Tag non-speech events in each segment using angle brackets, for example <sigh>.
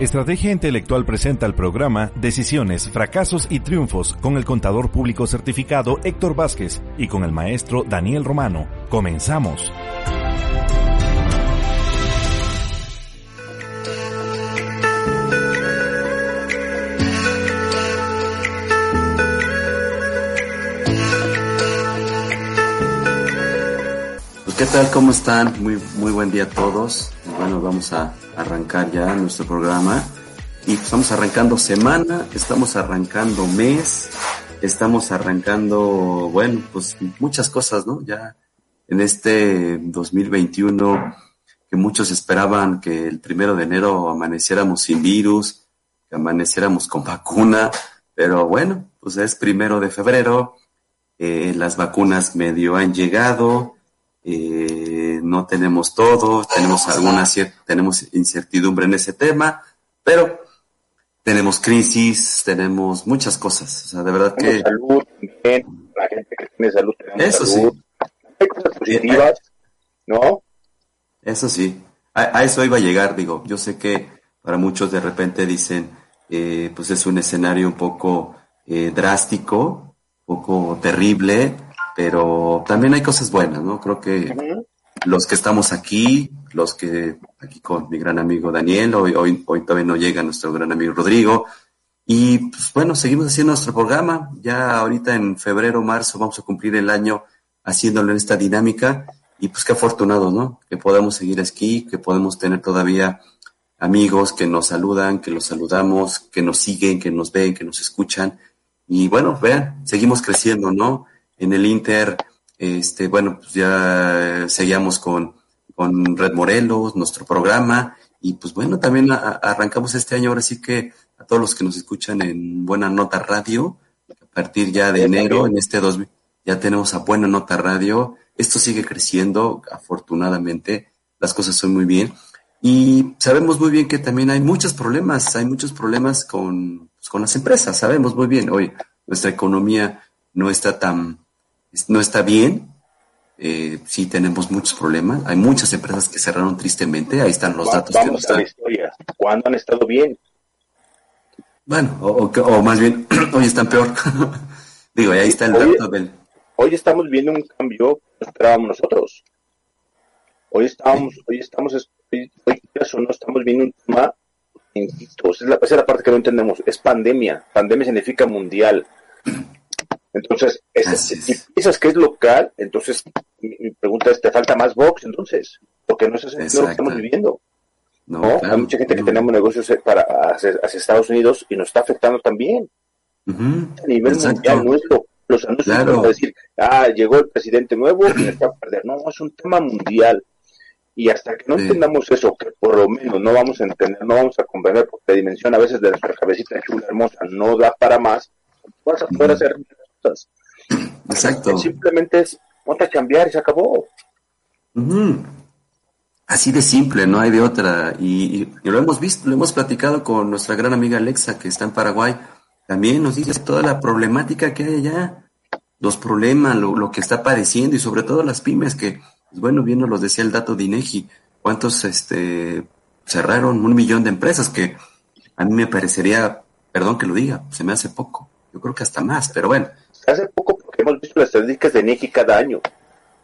Estrategia Intelectual presenta el programa Decisiones, Fracasos y Triunfos con el contador público certificado Héctor Vázquez y con el maestro Daniel Romano. Comenzamos. ¿Qué tal? ¿Cómo están? Muy, muy buen día a todos. Bueno, vamos a arrancar ya nuestro programa. Y estamos arrancando semana, estamos arrancando mes, estamos arrancando, bueno, pues muchas cosas, ¿no? Ya en este 2021 que muchos esperaban que el primero de enero amaneciéramos sin virus, que amaneciéramos con vacuna, pero bueno, pues es primero de febrero, eh, las vacunas medio han llegado, eh, no tenemos todo, tenemos alguna tenemos incertidumbre en ese tema, pero tenemos crisis, tenemos muchas cosas, o sea, de verdad que salud, la gente que tiene salud, eso sí, hay cosas positivas, ¿no? Eso sí, a, eso iba a llegar, digo, yo sé que para muchos de repente dicen, eh, pues es un escenario un poco eh, drástico, un poco terrible, pero también hay cosas buenas, ¿no? Creo que los que estamos aquí, los que aquí con mi gran amigo Daniel, hoy, hoy, hoy todavía no llega nuestro gran amigo Rodrigo, y pues bueno, seguimos haciendo nuestro programa, ya ahorita en febrero, marzo vamos a cumplir el año haciéndolo en esta dinámica, y pues qué afortunado, ¿no? Que podamos seguir aquí, que podemos tener todavía amigos que nos saludan, que los saludamos, que nos siguen, que nos ven, que nos escuchan, y bueno, vean, seguimos creciendo, ¿no? En el Inter, este, bueno, pues ya seguíamos con, con Red Morelos, nuestro programa, y pues bueno, también arrancamos este año, ahora sí que a todos los que nos escuchan en Buena Nota Radio, a partir ya de enero, en este 2000, ya tenemos a Buena Nota Radio, esto sigue creciendo, afortunadamente, las cosas son muy bien, y sabemos muy bien que también hay muchos problemas, hay muchos problemas con, pues, con las empresas, sabemos muy bien, hoy nuestra economía no está tan no está bien. Eh, sí tenemos muchos problemas. Hay muchas empresas que cerraron tristemente. Ahí están los datos. Vamos a la historia. ¿Cuándo han estado bien? Bueno, o, más bien, <clears throat> hoy están peor. <laughs> Digo, ahí está el dato del... Hoy estamos viendo un cambio que esperábamos nosotros. Hoy estamos, hoy estamos, hoy, eso, no estamos viendo un tema, es la, esa es la parte que no entendemos, es pandemia. Pandemia significa mundial. Entonces, si piensas que es local, entonces mi, pregunta es, ¿te falta más box entonces? Porque no es así lo que estamos viviendo. No, Hay mucha gente que tenemos negocios eh, para hacia, Estados Unidos y nos está afectando también. A nivel mundial, no es lo, los anuncios claro. decir, ah, llegó el presidente nuevo y está a perder. No, es un tema mundial. Y hasta que no entendamos eso, que por lo menos no vamos a entender, no vamos a comprender, porque la dimensión a veces de nuestra cabecita chula hermosa no da para más, vas a poder hacer Exacto. Simplemente es, ponte a cambiar y se acabó. Así de simple, no hay de otra. Y, lo hemos visto, lo hemos platicado con nuestra gran amiga Alexa, que está en Paraguay. También nos dice toda la problemática que hay allá, los problemas, lo, que está padeciendo y sobre todo las pymes que, bueno, bien nos los decía el dato de INEGI, cuántos este, cerraron un millón de empresas, que a mí me parecería, perdón que lo diga, se me hace poco. Yo creo que hasta más, pero bueno, hace poco porque hemos visto las estadísticas de NIGI cada año.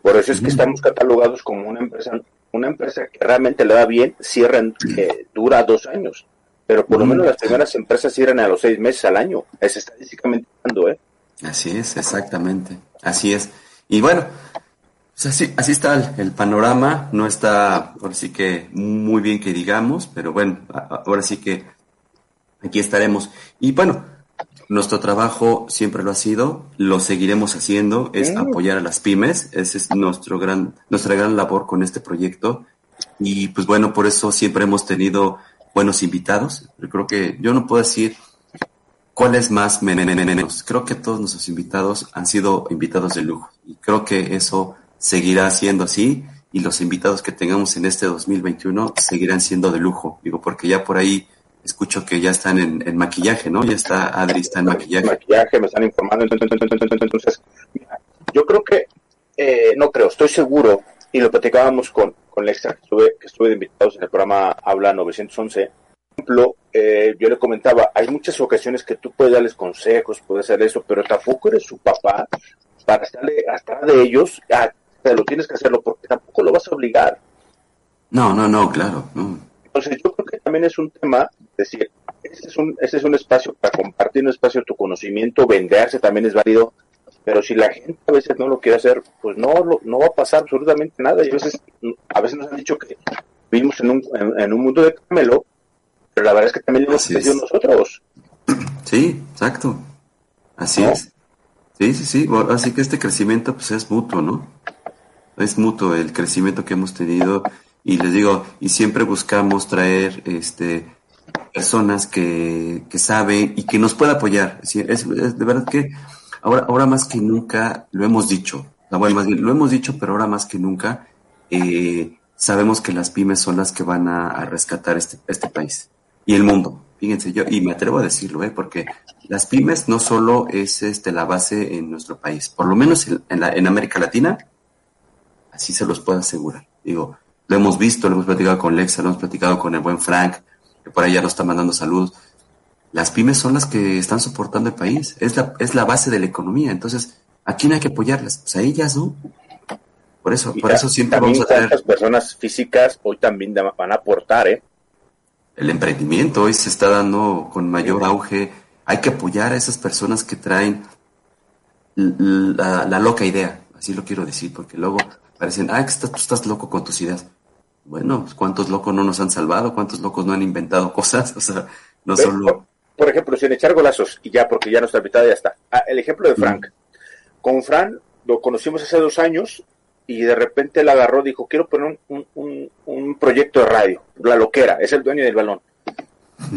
Por eso es que estamos catalogados como una empresa, una empresa que realmente le da bien, cierran, que dura dos años. Pero por lo menos las primeras empresas cierran a los seis meses al año. Es estadísticamente hablando, ¿eh? Así es, exactamente. Así es. Y bueno, pues así, así está el, panorama. No está, ahora sí que muy bien que digamos, pero bueno, ahora sí que aquí estaremos. Y bueno, nuestro trabajo siempre lo ha sido, lo seguiremos haciendo, es apoyar a las pymes, esa es nuestro gran, nuestra gran labor con este proyecto. Y pues bueno, por eso siempre hemos tenido buenos invitados. Yo creo que yo no puedo decir cuál es más menos. Creo que todos nuestros invitados han sido invitados de lujo. Y creo que eso seguirá siendo así. Y los invitados que tengamos en este 2021 seguirán siendo de lujo. Digo, porque ya por ahí escucho que ya están en, maquillaje, ¿no? Ya está, Adri está en maquillaje. Maquillaje, me están informando. Entonces, yo creo que, eh, no creo, estoy seguro, y lo platicábamos con, con Lexa, que estuve, que estuve de invitados en el programa Habla 911, ejemplo, eh, yo le comentaba, hay muchas ocasiones que tú puedes darles consejos, puedes hacer eso, pero tampoco eres su papá para estarle atrás de ellos, ah, te lo tienes que hacerlo porque tampoco lo vas a obligar. No, no, no, claro. Entonces yo creo que también es un tema, decir, este es un, este es un espacio para compartir un espacio de tu conocimiento, venderse también es válido, pero si la gente a veces no lo quiere hacer, pues no, no va a pasar absolutamente nada. Y a veces, a veces nos han dicho que vivimos en un, en, un mundo de camelo, pero la verdad es que también lo hemos crecido nosotros. Sí, exacto. Así es. Sí, sí, sí. Así que este crecimiento pues es mutuo, ¿no? Es mutuo el crecimiento que hemos tenido y les digo, y siempre buscamos traer este personas que, que saben y que nos puedan apoyar. Es, es, de verdad que ahora, ahora más que nunca lo hemos dicho. Bueno, más bien, lo hemos dicho, pero ahora más que nunca eh, sabemos que las pymes son las que van a, rescatar este, este país y el mundo. Fíjense, yo, y me atrevo a decirlo, ¿eh? porque las pymes no solo es este, la base en nuestro país, por lo menos en, la, en América Latina, así se los puedo asegurar. Digo, lo hemos visto, lo hemos platicado con Lexa, lo hemos platicado con el buen Frank, que por ahí ya nos está mandando saludos. Las pymes son las que están soportando el país, es la, es la base de la economía, entonces, ¿a quién hay que apoyarlas? Pues a ellas, ¿no? Por eso, por eso siempre vamos a tener... Las personas físicas hoy también van a aportar, ¿eh? el emprendimiento hoy se está dando con mayor auge. Hay que apoyar a esas personas que traen la, loca idea, así lo quiero decir, porque luego parecen, ah, estás, tú estás loco con tus ideas. Bueno, ¿cuántos locos no nos han salvado? ¿Cuántos locos no han inventado cosas? <laughs> O sea, no solo... Por, ejemplo, sin echar golazos, y ya, porque ya nuestra mitad ya está. Ah, el ejemplo de Frank. Con Frank lo conocimos hace dos años y de repente él agarró, dijo, quiero poner un, proyecto de radio, la loquera, es el dueño del balón.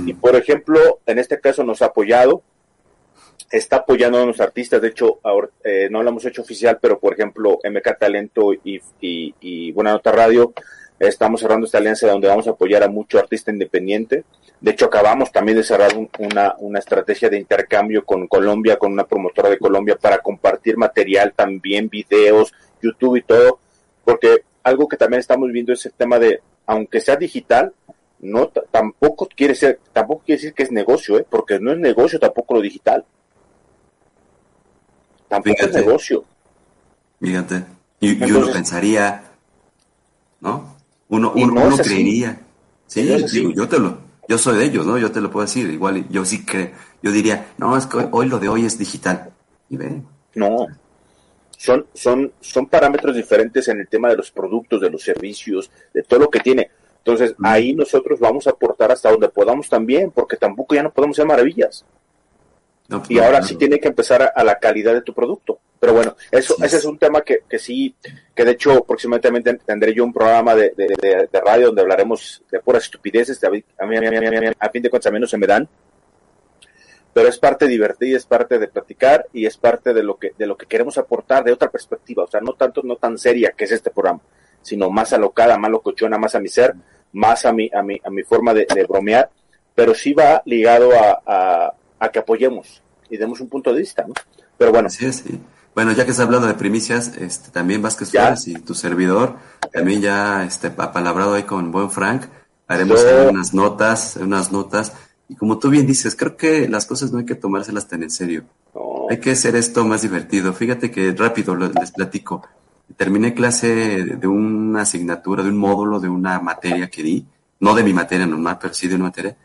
Y por ejemplo, en este caso nos ha apoyado, está apoyando a los artistas, de hecho, ahora, eh, no lo hemos hecho oficial, pero por ejemplo, MK Talento y, y, Buena Nota Radio, estamos cerrando esta alianza donde vamos a apoyar a mucho artista independiente. De hecho, acabamos también de cerrar una, una estrategia de intercambio con Colombia, con una promotora de Colombia para compartir material, también videos, YouTube y todo, porque algo que también estamos viendo es el tema de, aunque sea digital, no tampoco quiere ser, tampoco quiere decir que es negocio, ¿eh? porque no es negocio tampoco lo digital. Tampoco es negocio. Fíjate. Y, uno pensaría, ¿no? Uno, uno, creería. Sí, yo te lo, yo soy de ellos, ¿no? Yo te lo puedo decir. Igual yo sí creo, yo diría, no, es que hoy lo de hoy es digital. Y ve. No, son, son, son parámetros diferentes en el tema de los productos, de los servicios, de todo lo que tiene. Entonces, ahí nosotros vamos a aportar hasta donde podamos también, porque tampoco ya no podemos hacer maravillas. Pues y ahora sí tiene que empezar a, la calidad de tu producto. Pero bueno, eso, ese es un tema que, que sí, que de hecho próximamente tendré yo un programa de, de, radio donde hablaremos de puras estupideces. a, mí, a, mí, a, fin de cuentas a mí no se me dan pero es parte divertida, es parte de platicar y es parte de lo que de lo que queremos aportar de otra perspectiva, o sea, no tanto no tan seria que es este programa, sino más alocada, más locochona, más a mi ser, más a mi a mi a mi forma de, bromear, pero sí va ligado a, a, que apoyemos y demos un punto de vista, ¿no? Pero bueno. Sí, sí. Bueno, ya que está hablando de primicias, este, también Vázquez Flores y tu servidor, también ya este, apalabrado ahí con buen Frank, haremos unas notas, unas notas y como tú bien dices, creo que las cosas no hay que tomárselas tan en serio. Hay que hacer esto más divertido. Fíjate que rápido les platico. Terminé clase de una asignatura, de un módulo, de una materia que di. No de mi materia normal, pero sí de una materia.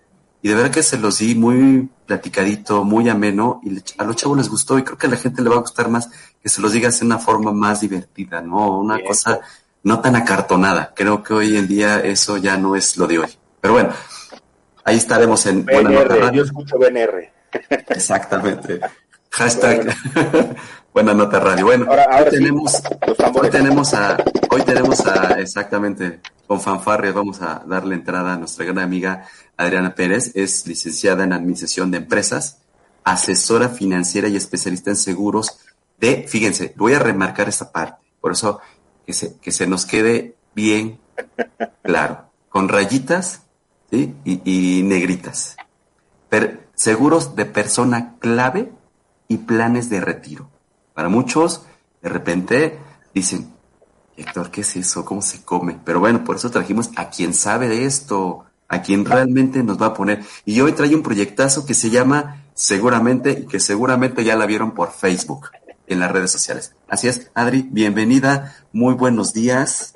Y de verdad que se los di muy platicadito, muy ameno, y a los chavos les gustó, y creo que a la gente le va a gustar más que se los digas de una forma más divertida, ¿no? Una cosa no tan acartonada. Creo que hoy en día eso ya no es lo de hoy. Pero bueno, Ahí estaremos en Buena Nota Radio. Yo escucho BNR. Exactamente. <laughs> Hashtag <laughs> Buena Nota Radio. Bueno, hoy, tenemos, hoy tenemos a, hoy tenemos a, exactamente, con fanfarrias vamos a darle entrada a nuestra gran amiga Adriana Pérez. Es licenciada en Administración de Empresas, asesora financiera y especialista en seguros de, fíjense, voy a remarcar esta parte, por eso que se, que se nos quede bien claro, con rayitas y, negritas. seguros de persona clave y planes de retiro. Para muchos, de repente, dicen, Héctor, ¿qué es eso? ¿Cómo se come? Pero bueno, por eso trajimos a quien sabe de esto, a quien realmente nos va a poner. Y hoy trae un proyectazo que se llama Seguramente, y que seguramente ya la vieron por Facebook, en las redes sociales. Así es, Adri, bienvenida, muy buenos días.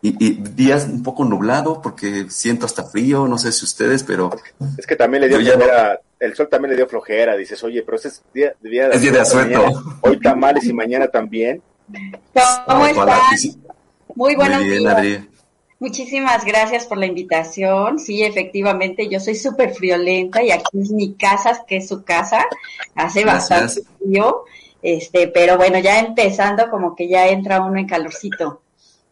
Y, días un poco nublado porque siento hasta frío, no sé si ustedes, pero... Es que también le dio flojera, el sol también le dio flojera, dices, oye, pero ese es día, día de, es día de asueto. Hoy tamales y mañana también. ¿Cómo están? Muy buenos días. Muchísimas gracias por la invitación. Sí, efectivamente, yo soy súper friolenta y aquí es mi casa, que es su casa. Hace bastante frío. Este, pero bueno, ya empezando, como que ya entra uno en calorcito.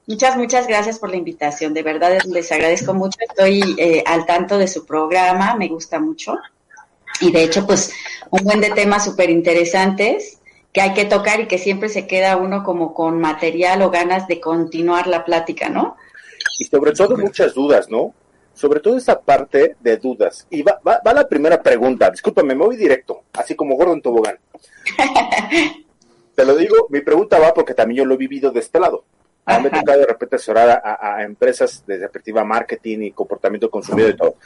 Muchas, muchas gracias por la invitación. De verdad les agradezco mucho. Estoy eh, al tanto de su programa, me gusta mucho. Y de hecho, pues, un buen de temas súper interesantes que hay que tocar y que siempre se queda uno como con material o ganas de continuar la plática, ¿no? Y sobre todo muchas dudas, ¿no? Sobre todo esa parte de dudas. Y va, va, va la primera pregunta. Discúlpame, me voy directo, así como Gordon Tobogán. <laughs> Te lo digo, mi pregunta va porque también yo lo he vivido de este lado. A mí me toca de repente asesorar a, empresas de perspectiva marketing y comportamiento consumidor y todo.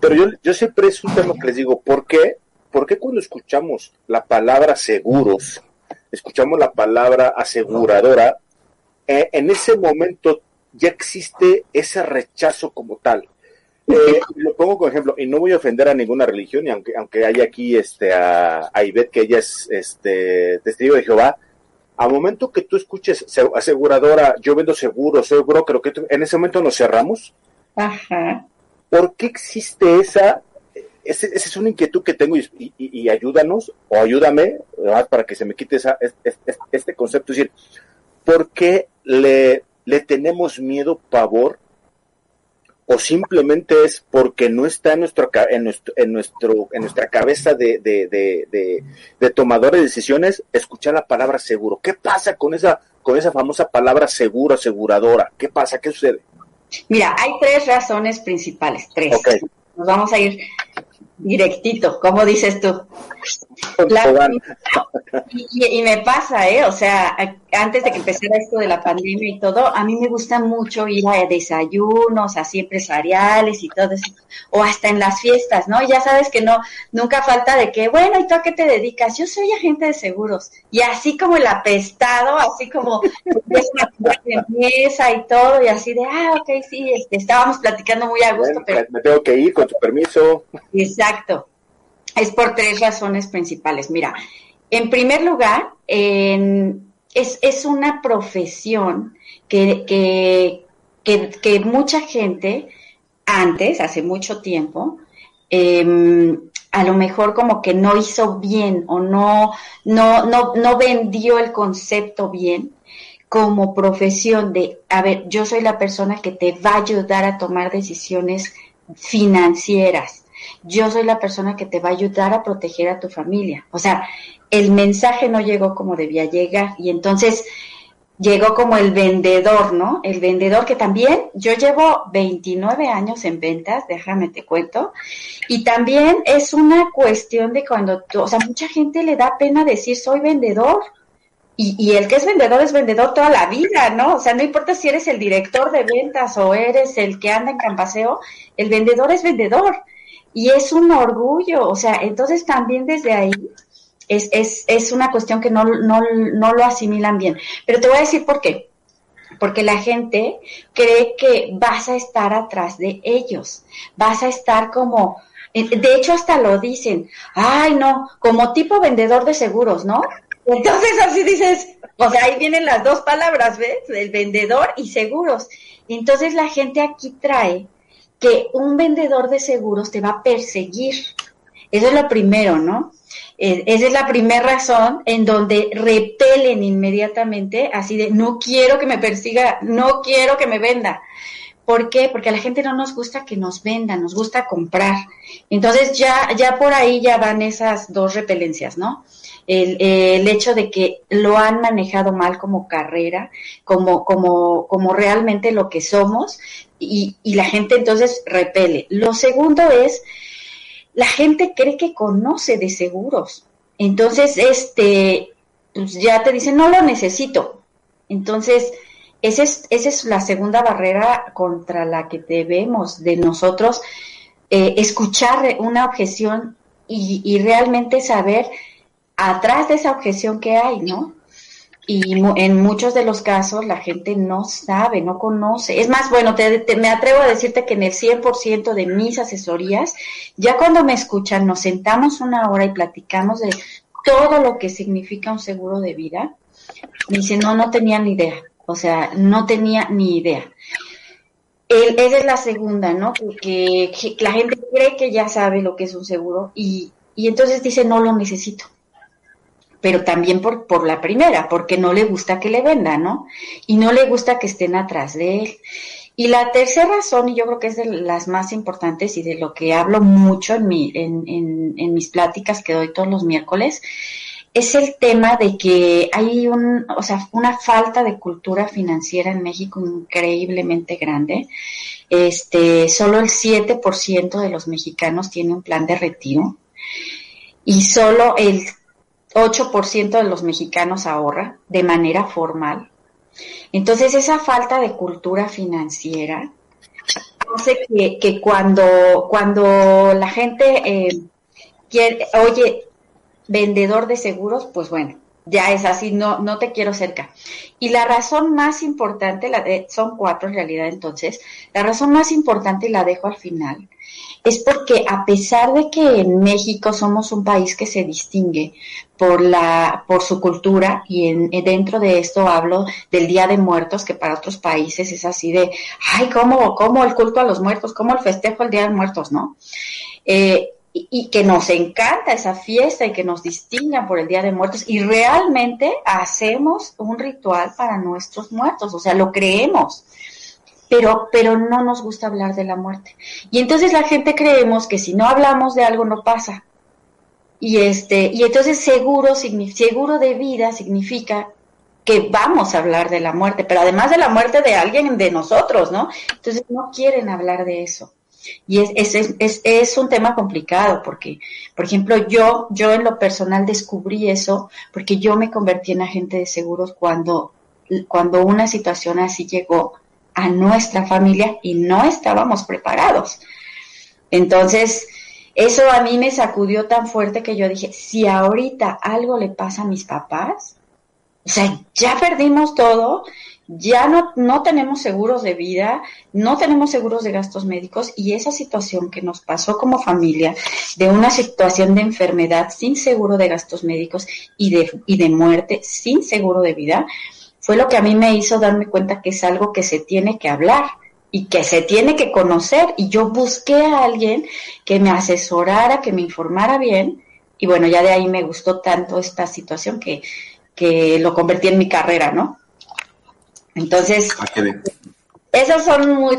Pero yo, yo siempre es un tema que les digo, ¿por qué? ¿Por qué cuando escuchamos la palabra seguros, escuchamos la palabra aseguradora, eh, en ese momento ya existe ese rechazo como tal? Eh, lo pongo como ejemplo, y no voy a ofender a ninguna religión, y aunque, aunque haya aquí este, a, a que ella es este, testigo de Jehová, a momento que tú escuches aseguradora, yo vendo seguro, soy broker, que en ese momento nos cerramos. Ajá. ¿Por qué existe esa? Esa es una inquietud que tengo y, ayúdanos o ayúdame para que se me quite esa, este, concepto. Es decir, ¿por qué le, le tenemos miedo, pavor o simplemente es porque no está en nuestro en nuestro en nuestro en nuestra cabeza de, de, de, tomadores de decisiones escuchar la palabra seguro qué pasa con esa con esa famosa palabra seguro aseguradora qué pasa qué sucede mira hay tres razones principales tres nos vamos a ir directito, como dices tú. y, me pasa, ¿eh? O sea, antes de que empezara esto de la pandemia y todo, a mí me gusta mucho ir a desayunos así empresariales y todo eso, o hasta en las fiestas, ¿no? Ya sabes que no, nunca falta de que, bueno, ¿y tú a qué te dedicas? Yo soy agente de seguros. Y así como el apestado, así como <laughs> mesa y todo, y así de, ah, ok, sí, este, estábamos platicando muy a gusto. pero... Me tengo que ir con tu permiso. Exacto. Es por tres razones principales. Mira, en primer lugar, es, es, una profesión que, que, que, mucha gente antes, hace mucho tiempo, em, a lo mejor como que no hizo bien o no, no, no, no vendió el concepto bien como profesión de, a ver, yo soy la persona que te va a ayudar a tomar decisiones financieras yo soy la persona que te va a ayudar a proteger a tu familia. O sea, el mensaje no llegó como debía llegar y entonces llegó como el vendedor, ¿no? El vendedor que también, yo llevo 29 años en ventas, déjame te cuento, y también es una cuestión de cuando, tú, o sea, mucha gente le da pena decir soy vendedor. Y, y el que es vendedor es vendedor toda la vida, ¿no? O sea, no importa si eres el director de ventas o eres el que anda en campaseo, el vendedor es vendedor y es un orgullo, o sea, entonces también desde ahí es, es, es una cuestión que no, no, no lo asimilan bien. Pero te voy a decir por qué. Porque la gente cree que vas a estar atrás de ellos, vas a estar como, de hecho hasta lo dicen, ay no, como tipo vendedor de seguros, ¿no? Entonces así dices, o sea, ahí vienen las dos palabras, ¿ves? El vendedor y seguros. Entonces la gente aquí trae que un vendedor de seguros te va a perseguir. Eso es lo primero, ¿no? Eh, esa es la primera razón en donde repelen inmediatamente, así de, no quiero que me persiga, no quiero que me venda. ¿Por qué? Porque a la gente no nos gusta que nos vendan, nos gusta comprar. Entonces ya, ya por ahí ya van esas dos repelencias, ¿no? El, el, hecho de que lo han manejado mal como carrera, como, como, como realmente lo que somos, y, y la gente entonces repele. Lo segundo es, la gente cree que conoce de seguros. Entonces, este, pues ya te dicen, no lo necesito. Entonces, Esa es, esa es la segunda barrera contra la que debemos de nosotros eh, escuchar una objeción y, y realmente saber atrás de esa objeción que hay, ¿no? Y en muchos de los casos la gente no sabe, no conoce. Es más, bueno, te, me atrevo a decirte que en el 100% de mis asesorías, ya cuando me escuchan, nos sentamos una hora y platicamos de todo lo que significa un seguro de vida. Me dicen, no, no tenía ni idea. O sea, no tenía ni idea. El, esa es la segunda, ¿no? Que, que, la gente cree que ya sabe lo que es un seguro y, y entonces dice, no lo necesito pero también por, por la primera, porque no le gusta que le vendan, ¿no? Y no le gusta que estén atrás de él. Y la tercera razón, y yo creo que es de las más importantes y de lo que hablo mucho en, mi, en, en, en mis pláticas que doy todos los miércoles, es el tema de que hay un, o sea, una falta de cultura financiera en México increíblemente grande. Este, solo el 7% de los mexicanos tiene un plan de retiro y solo el 8% de los mexicanos ahorra de manera formal. Entonces, esa falta de cultura financiera hace que, cuando, cuando la gente eh, quiere, oye, vendedor de seguros, pues bueno, ya es así, no, no te quiero cerca. Y la razón más importante, la de, son cuatro en realidad entonces, la razón más importante la dejo al final, es porque a pesar de que en México somos un país que se distingue por la por su cultura y en, dentro de esto hablo del Día de Muertos que para otros países es así de ay cómo cómo el culto a los muertos cómo el festejo al Día de Muertos no eh, y, que nos encanta esa fiesta y que nos distingan por el Día de Muertos y realmente hacemos un ritual para nuestros muertos, o sea, lo creemos, pero, pero no nos gusta hablar de la muerte. Y entonces la gente creemos que si no hablamos de algo no pasa. Y este, y entonces seguro, seguro de vida significa que vamos a hablar de la muerte, pero además de la muerte de alguien de nosotros, ¿no? Entonces no quieren hablar de eso. Y es, es, es, es, un tema complicado porque, por ejemplo, yo, yo en lo personal descubrí eso porque yo me convertí en agente de seguros cuando, cuando una situación así llegó a nuestra familia y no estábamos preparados. Entonces, eso a mí me sacudió tan fuerte que yo dije, si ahorita algo le pasa a mis papás, o sea, ya perdimos todo, ya no, no tenemos seguros de vida, no tenemos seguros de gastos médicos y esa situación que nos pasó como familia, de una situación de enfermedad sin seguro de gastos médicos y de, y de muerte sin seguro de vida, fue lo que a mí me hizo darme cuenta que es algo que se tiene que hablar y que se tiene que conocer. Y yo busqué a alguien que me asesorara, que me informara bien. Y bueno, ya de ahí me gustó tanto esta situación que, que lo convertí en mi carrera, ¿no? Entonces, ah, esas son muy,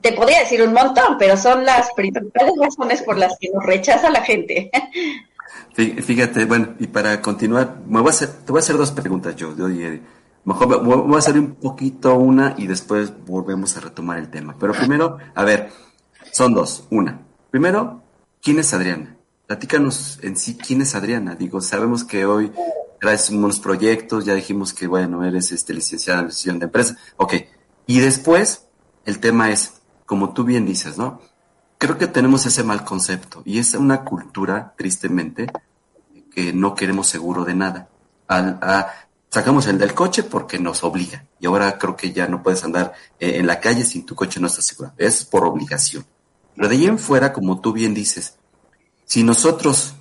te podría decir un montón, pero son las principales razones por las que nos rechaza la gente. Fíjate, bueno, y para continuar, me voy a hacer, te voy a hacer dos preguntas yo. yo Mejor voy a hacer un poquito una y después volvemos a retomar el tema. Pero primero, a ver, son dos. Una. Primero, ¿quién es Adriana? Platícanos en sí quién es Adriana. Digo, sabemos que hoy traes unos proyectos, ya dijimos que, bueno, eres este, licenciada en administración de empresa. Ok. Y después, el tema es, como tú bien dices, ¿no? Creo que tenemos ese mal concepto y es una cultura, tristemente, que no queremos seguro de nada. Al, sacamos el del coche porque nos obliga. Y ahora creo que ya no puedes andar eh, en la calle sin tu coche no está seguro. Es por obligación. Pero de ahí en fuera, como tú bien dices, si nosotros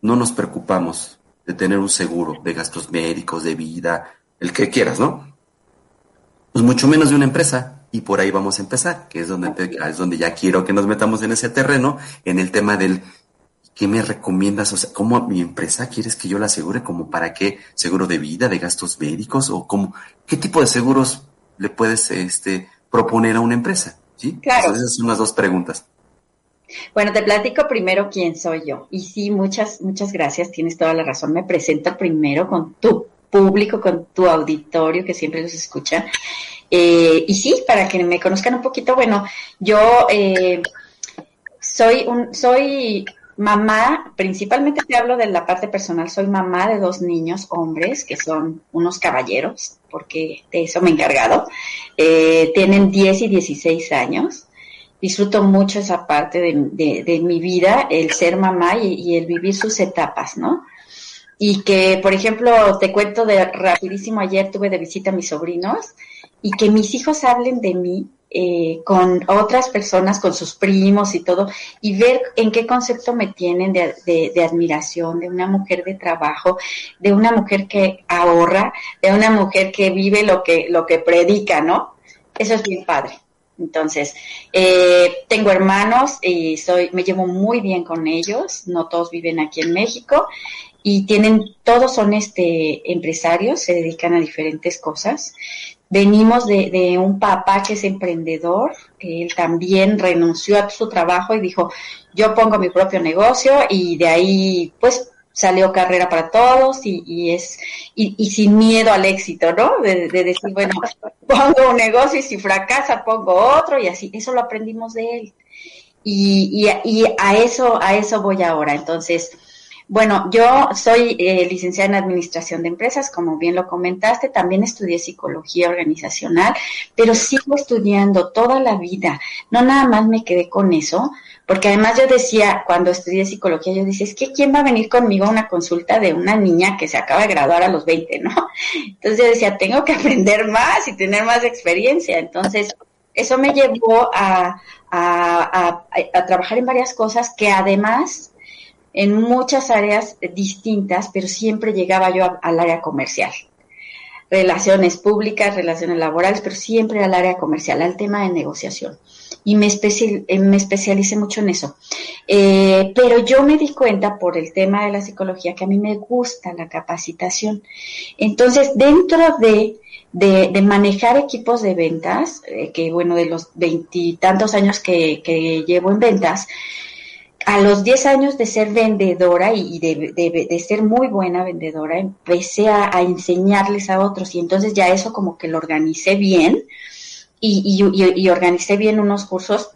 no nos preocupamos de tener un seguro de gastos médicos, de vida, el que quieras, ¿no? Pues mucho menos de una empresa. Y por ahí vamos a empezar, que es donde, es donde ya quiero que nos metamos en ese terreno, en el tema del ¿qué me recomiendas? O sea, ¿cómo mi empresa quieres que yo la asegure? ¿Como para qué? ¿Seguro de vida, de gastos médicos? ¿O cómo? ¿Qué tipo de seguros le puedes este, proponer a una empresa? ¿Sí? Claro. esas son las dos preguntas. Bueno, te platico primero quién soy yo. Y sí, muchas, muchas gracias, tienes toda la razón. Me presento primero con tu público, con tu auditorio que siempre los escucha. Eh, y sí, para que me conozcan un poquito, bueno, yo eh, soy un, soy mamá, principalmente te hablo de la parte personal, soy mamá de dos niños hombres que son unos caballeros, porque de eso me he encargado. Eh, tienen 10 y 16 años. Disfruto mucho esa parte de, mi vida, el ser mamá y, el vivir sus etapas, ¿no? Y que, por ejemplo, te cuento de rapidísimo, ayer tuve de visita a mis sobrinos y que mis hijos hablen de mí eh, con otras personas, con sus primos y todo, y ver en qué concepto me tienen de, de, admiración, de una mujer de trabajo, de una mujer que ahorra, de una mujer que vive lo que, lo que predica, ¿no? Eso es bien padre. Entonces, eh, tengo hermanos y soy, me llevo muy bien con ellos, no todos viven aquí en México y tienen, todos son este empresarios, se dedican a diferentes cosas. Venimos de, un papá que es emprendedor, él también renunció a su trabajo y dijo, yo pongo mi propio negocio y de ahí pues salió carrera para todos y, es y, sin miedo al éxito, ¿no? De, decir, bueno, pongo un negocio y si fracasa pongo otro y así, eso lo aprendimos de él. Y, y, a eso, a eso voy ahora. Entonces, bueno, yo soy eh, licenciada en Administración de Empresas, como bien lo comentaste, también estudié psicología organizacional, pero sigo estudiando toda la vida. No nada más me quedé con eso, porque además yo decía, cuando estudié psicología, yo decía, es que ¿quién va a venir conmigo a una consulta de una niña que se acaba de graduar a los 20, no? Entonces yo decía, tengo que aprender más y tener más experiencia. Entonces, eso me llevó a, a, a trabajar en varias cosas que además en muchas áreas distintas, pero siempre llegaba yo al área comercial. Relaciones públicas, relaciones laborales, pero siempre al área comercial, al tema de negociación. Y me, eh, me especialicé mucho en eso. Eh, pero yo me di cuenta por el tema de la psicología que a mí me gusta la capacitación. Entonces, dentro de de, manejar equipos de ventas, eh, que bueno, de los veintitantos años que, que, llevo en ventas, a los 10 años de ser vendedora y de, ser muy buena vendedora, empecé a, enseñarles a otros y entonces ya eso como que lo organicé bien y, y, organicé bien unos cursos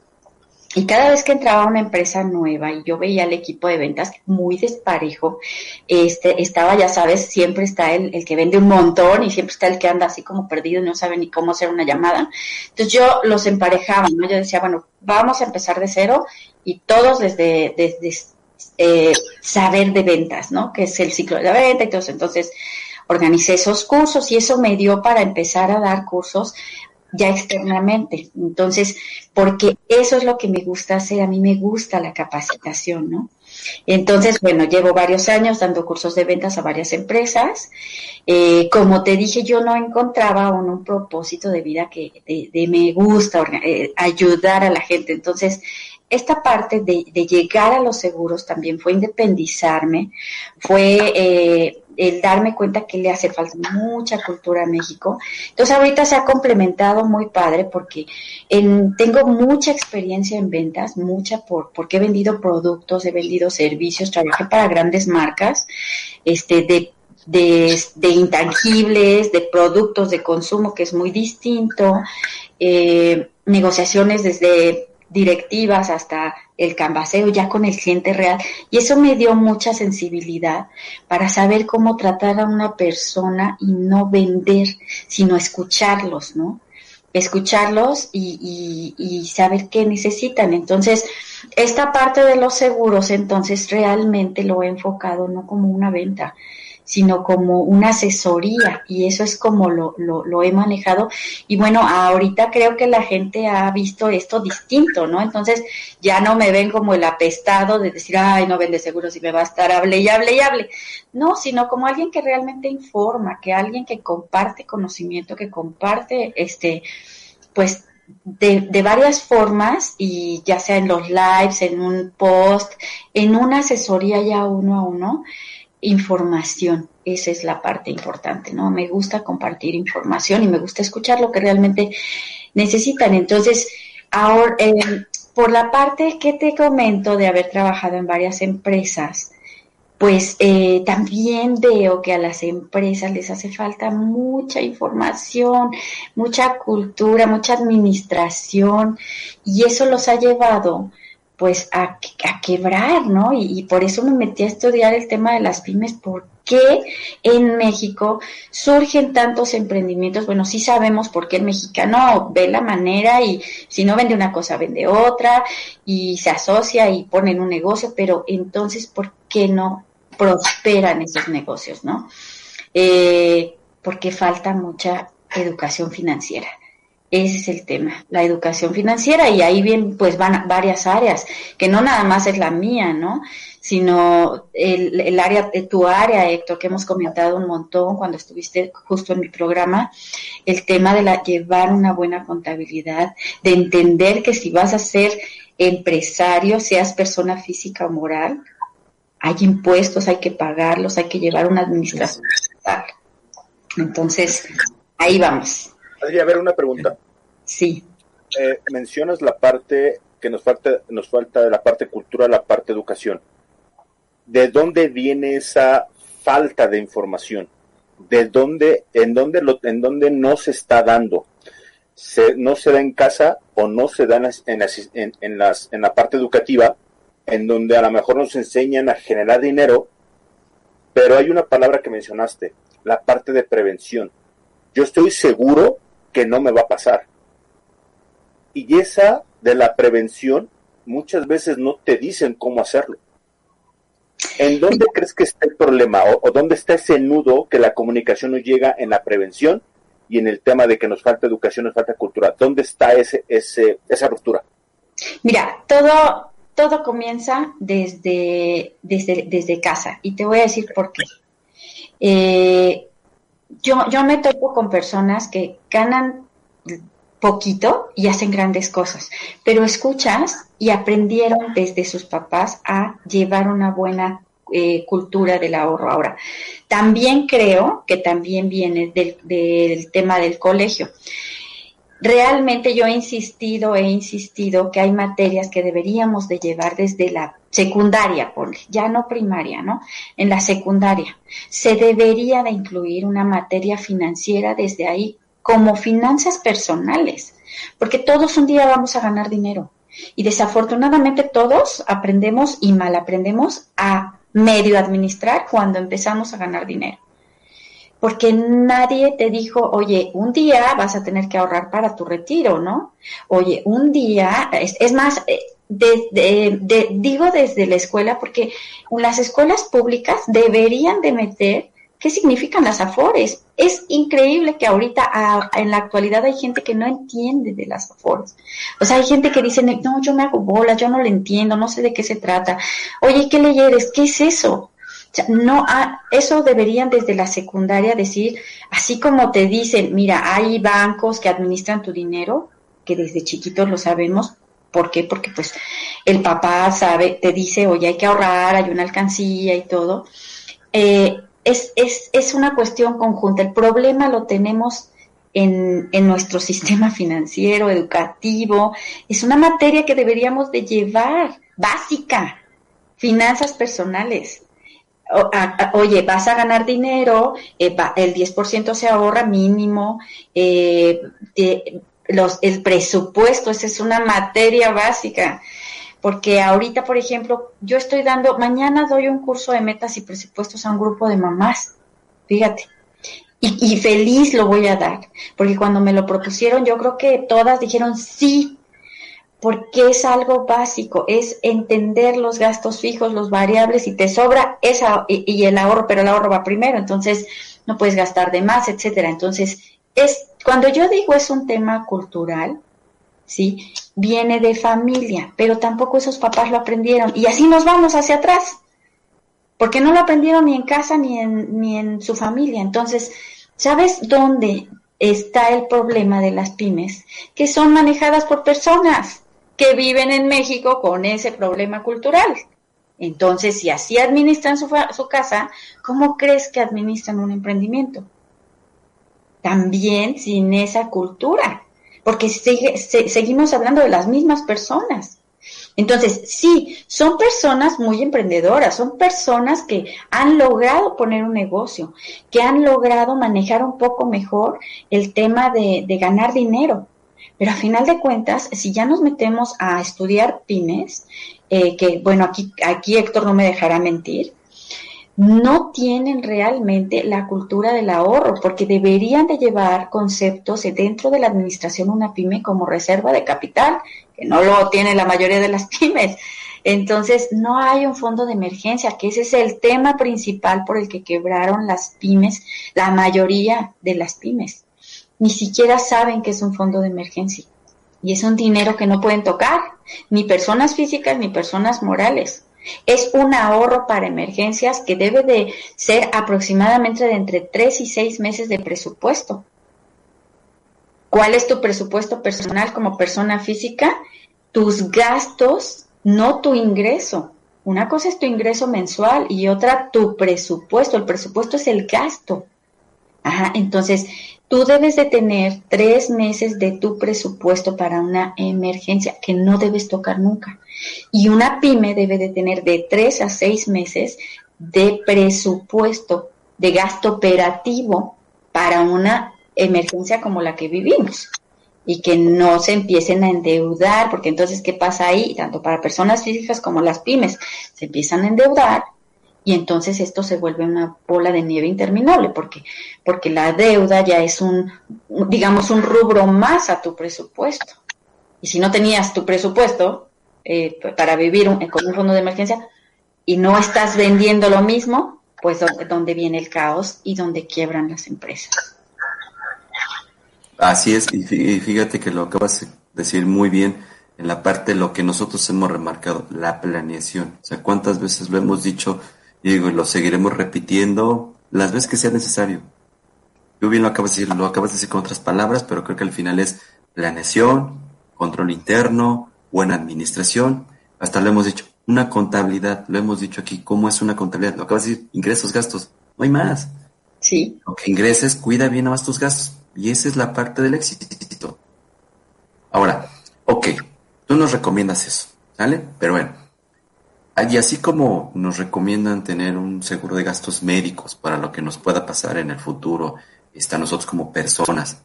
y cada vez que entraba una empresa nueva y yo veía el equipo de ventas muy desparejo, este, estaba, ya sabes, siempre está el, el, que vende un montón y siempre está el que anda así como perdido y no sabe ni cómo hacer una llamada. Entonces yo los emparejaba, ¿no? Yo decía, bueno, vamos a empezar de cero y todos desde, desde eh, saber de ventas, ¿no? Que es el ciclo de la venta y todo eso. Entonces, organicé esos cursos y eso me dio para empezar a dar cursos ya externamente. Entonces, porque eso es lo que me gusta hacer, a mí me gusta la capacitación, ¿no? Entonces, bueno, llevo varios años dando cursos de ventas a varias empresas. Eh, como te dije, yo no encontraba un, un propósito de vida que de, me gusta eh, ayudar a la gente. Entonces, esta parte de, llegar a los seguros también fue independizarme, fue eh, el darme cuenta que le hace falta mucha cultura a México. Entonces ahorita se ha complementado muy padre porque tengo mucha experiencia en ventas, mucha por, porque he vendido productos, he vendido servicios, trabajé para grandes marcas, este, de de, intangibles, de productos de consumo, que es muy distinto, eh, negociaciones desde directivas hasta el canvaseo ya con el cliente real. Y eso me dio mucha sensibilidad para saber cómo tratar a una persona y no vender sino escucharlos no escucharlos y, y, y saber qué necesitan. Entonces esta parte de los seguros entonces realmente lo he enfocado no como una venta sino como una asesoría y eso es como lo, lo, he manejado. Y bueno, ahorita creo que la gente ha visto esto distinto, ¿no? Entonces ya no me ven como el apestado de decir, ay, no vende seguros y me va a estar hable y hable y hable. No, sino como alguien que realmente informa, que alguien que comparte conocimiento, que comparte, este, pues de, de, varias formas y ya sea en los lives, en un post, en una asesoría ya uno a uno, información. Esa es la parte importante, ¿no? Me gusta compartir información y me gusta escuchar lo que realmente necesitan. Entonces, ahora, eh, por la parte que te comento de haber trabajado en varias empresas, pues eh, también veo que a las empresas les hace falta mucha información, mucha cultura, mucha administración y eso los ha llevado pues a, quebrar, ¿no? Y, por eso me metí a estudiar el tema de las pymes, ¿por qué en México surgen tantos emprendimientos? Bueno, sí sabemos por qué el mexicano ve la manera y si no vende una cosa, vende otra y se asocia y pone en un negocio, pero entonces, ¿por qué no prosperan esos negocios, no? Eh, porque falta mucha educación financiera. Ese es el tema, la educación financiera y ahí bien pues van varias áreas, que no nada más es la mía, ¿no? Sino el, el área, tu área, Héctor, que hemos comentado un montón cuando estuviste justo en mi programa, el tema de la, llevar una buena contabilidad, de entender que si vas a ser empresario, seas persona física o moral, hay impuestos, hay que pagarlos, hay que llevar una administración. Entonces, ahí vamos. Podría haber una pregunta. Sí. Eh, mencionas la parte que nos falta, nos falta de la parte cultura, la parte educación. ¿De dónde viene esa falta de información? ¿De dónde, en dónde, lo, en dónde no se está dando? Se, ¿No se da en casa o no se da en, en, en, las, en la parte educativa, en donde a lo mejor nos enseñan a generar dinero, pero hay una palabra que mencionaste, la parte de prevención. Yo estoy seguro que no me va a pasar. Y esa de la prevención, muchas veces no te dicen cómo hacerlo. ¿En dónde crees que está el problema o, dónde está ese nudo que la comunicación no llega en la prevención y en el tema de que nos falta educación, nos falta cultura? ¿Dónde está ese, ese, esa ruptura? Mira, todo, todo comienza desde, desde, desde casa y te voy a decir por qué. Eh, yo, yo me topo con personas que ganan poquito y hacen grandes cosas, pero escuchas y aprendieron desde sus papás a llevar una buena eh, cultura del ahorro. Ahora, también creo que también viene del, del tema del colegio. Realmente yo he insistido, he insistido que hay materias que deberíamos de llevar desde la secundaria, ya no primaria, ¿no? En la secundaria. Se debería de incluir una materia financiera desde ahí como finanzas personales, porque todos un día vamos a ganar dinero. Y desafortunadamente todos aprendemos y mal aprendemos a medio administrar cuando empezamos a ganar dinero porque nadie te dijo, oye, un día vas a tener que ahorrar para tu retiro, ¿no? Oye, un día, es, más, eh, digo desde la escuela, porque las escuelas públicas deberían de meter qué significan las afores. Es increíble que ahorita, en la actualidad, hay gente que no entiende de las afores. O sea, hay gente que dice, no, yo me hago bola, yo no lo entiendo, no sé de qué se trata. Oye, ¿qué leyeres? ¿Qué es eso? No, eso deberían desde la secundaria decir, así como te dicen, mira, hay bancos que administran tu dinero, que desde chiquitos lo sabemos, ¿por qué? Porque pues el papá sabe, te dice, oye, hay que ahorrar, hay una alcancía y todo. Eh, es, es, es una cuestión conjunta. El problema lo tenemos en, en, nuestro <laughs> sistema financiero, educativo. Es una materia que deberíamos de llevar, básica, finanzas personales oye, vas a ganar dinero, eh, el 10% se ahorra mínimo, eh, los, el presupuesto, esa es una materia básica, porque ahorita, por ejemplo, yo estoy dando, mañana doy un curso de metas y presupuestos a un grupo de mamás, fíjate. Y feliz lo voy a dar, porque cuando me lo propusieron, yo creo que todas dijeron sí, porque es algo básico, es entender los gastos fijos, los variables, y te sobra esa y, el ahorro, pero el ahorro va primero, entonces no puedes gastar de más, etcétera. Entonces, es cuando yo digo es un tema cultural, ¿sí? Viene de familia, pero tampoco esos papás lo aprendieron y así nos vamos hacia atrás. Porque no lo aprendieron ni en casa ni en ni en su familia. Entonces, ¿sabes dónde está el problema de las pymes? Que son manejadas por personas que viven en México con ese problema cultural. Entonces, si así administran su, su casa, ¿cómo crees que administran un emprendimiento? También sin esa cultura, porque seguimos hablando de las mismas personas. Entonces, sí, son personas muy emprendedoras, son personas que han logrado poner un negocio, que han logrado manejar un poco mejor el tema de ganar dinero, Pero a final de cuentas, si ya nos metemos a estudiar pymes, eh, que bueno, aquí, aquí Héctor no me dejará mentir, no tienen realmente la cultura del ahorro, porque deberían de llevar conceptos dentro de la administración una pyme como reserva de capital, que no lo tiene la mayoría de las <laughs> pymes. Entonces, no hay un fondo de emergencia, que ese es el tema principal por el que quebraron las pymes, la mayoría de las pymes. Ni siquiera saben que es un fondo de emergencia. Y es un dinero que no pueden tocar, ni personas físicas ni personas morales. Es un ahorro para emergencias que debe de ser aproximadamente de entre tres y seis meses de presupuesto. ¿Cuál es tu presupuesto personal como persona física? Tus gastos, no tu ingreso. Una cosa es tu ingreso mensual y otra tu presupuesto. El presupuesto es el gasto. Ajá, entonces tú debes de tener tres meses de tu presupuesto para una emergencia que no debes tocar nunca. Y una pyme debe de tener de tres a seis meses de presupuesto de gasto operativo para una emergencia como la que vivimos y que no se empiecen a endeudar, porque entonces, ¿qué pasa ahí? Tanto para personas físicas como las pymes, se empiezan a endeudar y entonces esto se vuelve una bola de nieve interminable, porque, porque la deuda ya es un, digamos, un rubro más a tu presupuesto. Y si no tenías tu presupuesto eh, para vivir con un fondo de emergencia y no estás vendiendo lo mismo, pues donde, viene el caos y donde quiebran las empresas. Así es, y fíjate que lo acabas de decir muy bien en la parte de lo que nosotros hemos remarcado, la planeación. O sea, cuántas veces lo hemos dicho y digo, lo seguiremos repitiendo las veces que sea necesario. Yo bien lo acabas de decir, lo acabas de decir con otras palabras, pero creo que al final es planeación, control interno, buena administración, hasta lo hemos dicho, una contabilidad, lo hemos dicho aquí, ¿cómo es una contabilidad? Lo acabas de decir, ingresos, gastos, no hay más. Sí. Lo que ingreses, cuida bien más tus gastos. Y esa es la parte del éxito. Ahora, ok, tú nos recomiendas eso, ¿sale? Pero bueno, y así como nos recomiendan tener un seguro de gastos médicos para lo que nos pueda pasar en el futuro, está nosotros como personas.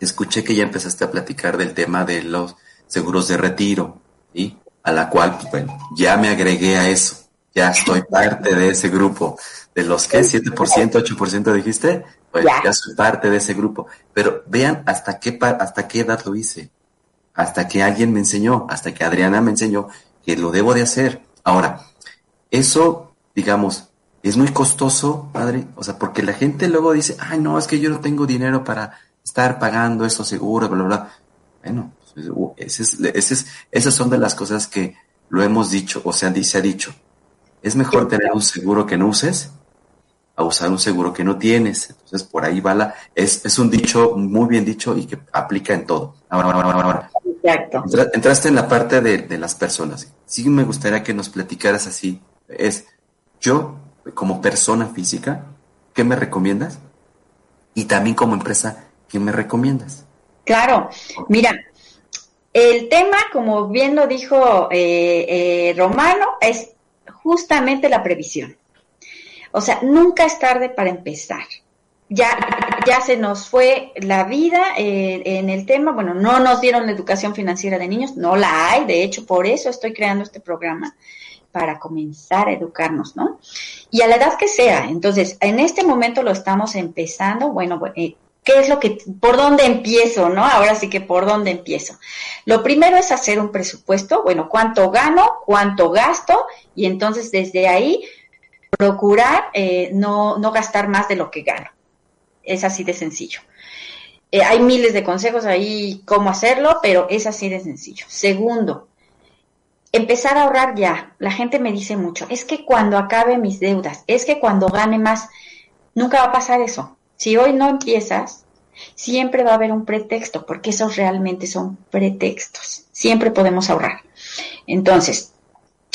Escuché que ya empezaste a platicar del tema de los seguros de retiro, ¿sí? A la cual, pues, bueno, ya me agregué a eso. Ya estoy parte de ese grupo. De los que 7%, 8% dijiste, pues ya. soy parte de ese grupo. Pero vean hasta qué, hasta qué edad lo hice. Hasta que alguien me enseñó, hasta que Adriana me enseñó que lo debo de hacer Ahora, eso, digamos, es muy costoso, padre, o sea, porque la gente luego dice, ay, no, es que yo no tengo dinero para estar pagando eso seguro, bla, bla, bla. Bueno, pues, ese es, ese es, esas son de las cosas que lo hemos dicho, o sea, se ha dicho. Es mejor tener un seguro que no uses a usar un seguro que no tienes. Entonces, por ahí va la, es, es un dicho muy bien dicho y que aplica en todo. Ahora, ahora, ahora, ahora. Exacto. Entraste en la parte de, de, las personas. Sí me gustaría que nos platicaras así. Es, yo, como persona física, ¿qué me recomiendas? Y también como empresa, ¿qué me recomiendas? Claro, mira, el tema, como bien lo dijo eh, eh, Romano, es justamente la previsión. O sea, nunca es tarde para empezar ya, ya se nos fue la vida eh, en el tema. Bueno, no nos dieron la educación financiera de niños, no la hay. De hecho, por eso estoy creando este programa para comenzar a educarnos, ¿no? Y a la edad que sea. Entonces, en este momento lo estamos empezando. Bueno, eh, ¿qué es lo que, por dónde empiezo, no? Ahora sí que por dónde empiezo. Lo primero es hacer un presupuesto. Bueno, ¿cuánto gano? ¿Cuánto gasto? Y entonces desde ahí procurar eh, no, no gastar más de lo que gano. Es así de sencillo. Eh, hay miles de consejos ahí cómo hacerlo, pero es así de sencillo. Segundo, empezar a ahorrar ya. La gente me dice mucho, es que cuando acabe mis deudas, es que cuando gane más, nunca va a pasar eso. Si hoy no empiezas, siempre va a haber un pretexto, porque esos realmente son pretextos. Siempre podemos ahorrar. Entonces,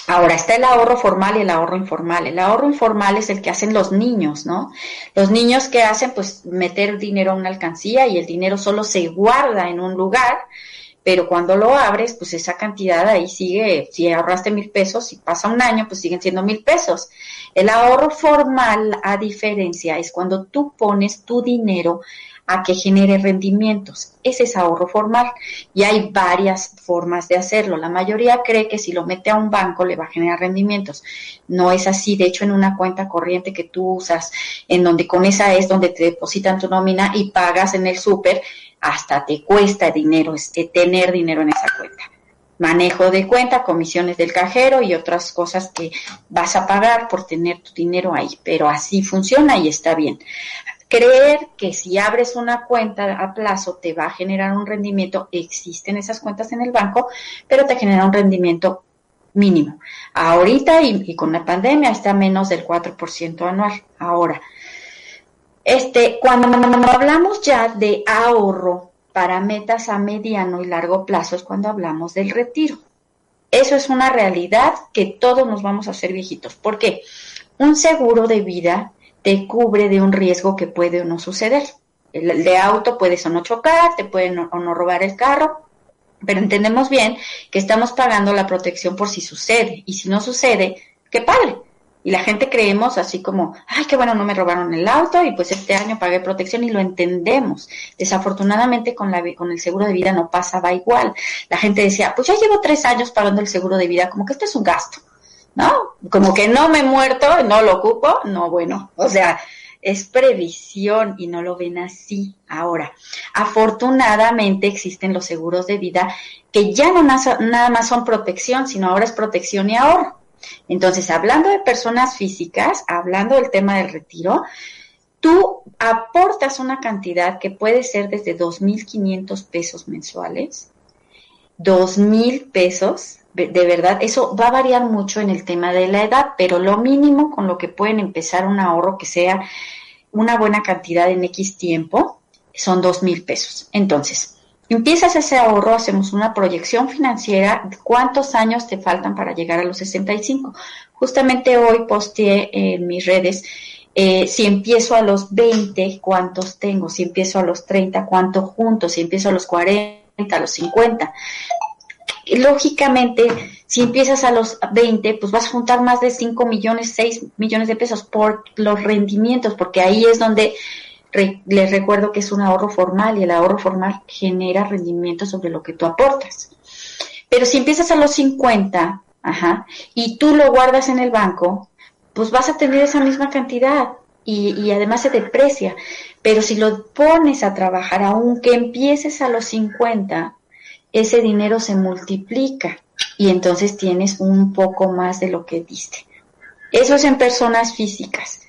Ahora está el ahorro formal y el ahorro informal. El ahorro informal es el que hacen los niños, ¿no? Los niños que hacen, pues, meter dinero a una alcancía y el dinero solo se guarda en un lugar, pero cuando lo abres, pues esa cantidad ahí sigue, si ahorraste mil pesos, y pasa un año, pues siguen siendo mil pesos. El ahorro formal, a diferencia, es cuando tú pones tu dinero a que genere rendimientos. Ese es ahorro formal y hay varias formas de hacerlo. La mayoría cree que si lo mete a un banco le va a generar rendimientos. No es así. De hecho, en una cuenta corriente que tú usas, en donde con esa es donde te depositan tu nómina y pagas en el súper, hasta te cuesta dinero este, tener dinero en esa cuenta manejo de cuenta, comisiones del cajero y otras cosas que vas a pagar por tener tu dinero ahí. Pero así funciona y está bien. Creer que si abres una cuenta a plazo te va a generar un rendimiento, existen esas cuentas en el banco, pero te genera un rendimiento mínimo. Ahorita y, con la pandemia está menos del 4% anual. Ahora, este, cuando hablamos ya de ahorro para metas a mediano y largo plazo es cuando hablamos del retiro. Eso es una realidad que todos nos vamos a hacer viejitos. ¿Por qué? Un seguro de vida te cubre de un riesgo que puede o no suceder. El de auto puedes o no chocar, te pueden o no robar el carro, pero entendemos bien que estamos pagando la protección por si sucede. Y si no sucede, qué padre. Y la gente creemos así como, ay, qué bueno, no me robaron el auto y pues este año pagué protección y lo entendemos. Desafortunadamente con, la, con el seguro de vida no pasaba igual. La gente decía, pues ya llevo tres años pagando el seguro de vida, como que esto es un gasto, ¿no? Como que no me he muerto, no lo ocupo, no, bueno, o sea, es previsión y no lo ven así ahora. Afortunadamente existen los seguros de vida que ya no nada más son protección, sino ahora es protección y ahorro. Entonces, hablando de personas físicas, hablando del tema del retiro, tú aportas una cantidad que puede ser desde 2.500 pesos mensuales, 2.000 pesos, de verdad, eso va a variar mucho en el tema de la edad, pero lo mínimo con lo que pueden empezar un ahorro que sea una buena cantidad en X tiempo son 2.000 pesos. Entonces, Empiezas ese ahorro, hacemos una proyección financiera cuántos años te faltan para llegar a los 65. Justamente hoy posteé en mis redes eh, si empiezo a los 20, ¿cuántos tengo? Si empiezo a los 30, ¿cuánto juntos? Si empiezo a los 40, a los 50. Lógicamente, si empiezas a los 20, pues vas a juntar más de 5 millones, 6 millones de pesos por los rendimientos, porque ahí es donde les recuerdo que es un ahorro formal y el ahorro formal genera rendimiento sobre lo que tú aportas. Pero si empiezas a los 50, ajá, y tú lo guardas en el banco, pues vas a tener esa misma cantidad y, y además se deprecia. Pero si lo pones a trabajar, aunque empieces a los 50, ese dinero se multiplica y entonces tienes un poco más de lo que diste. Eso es en personas físicas.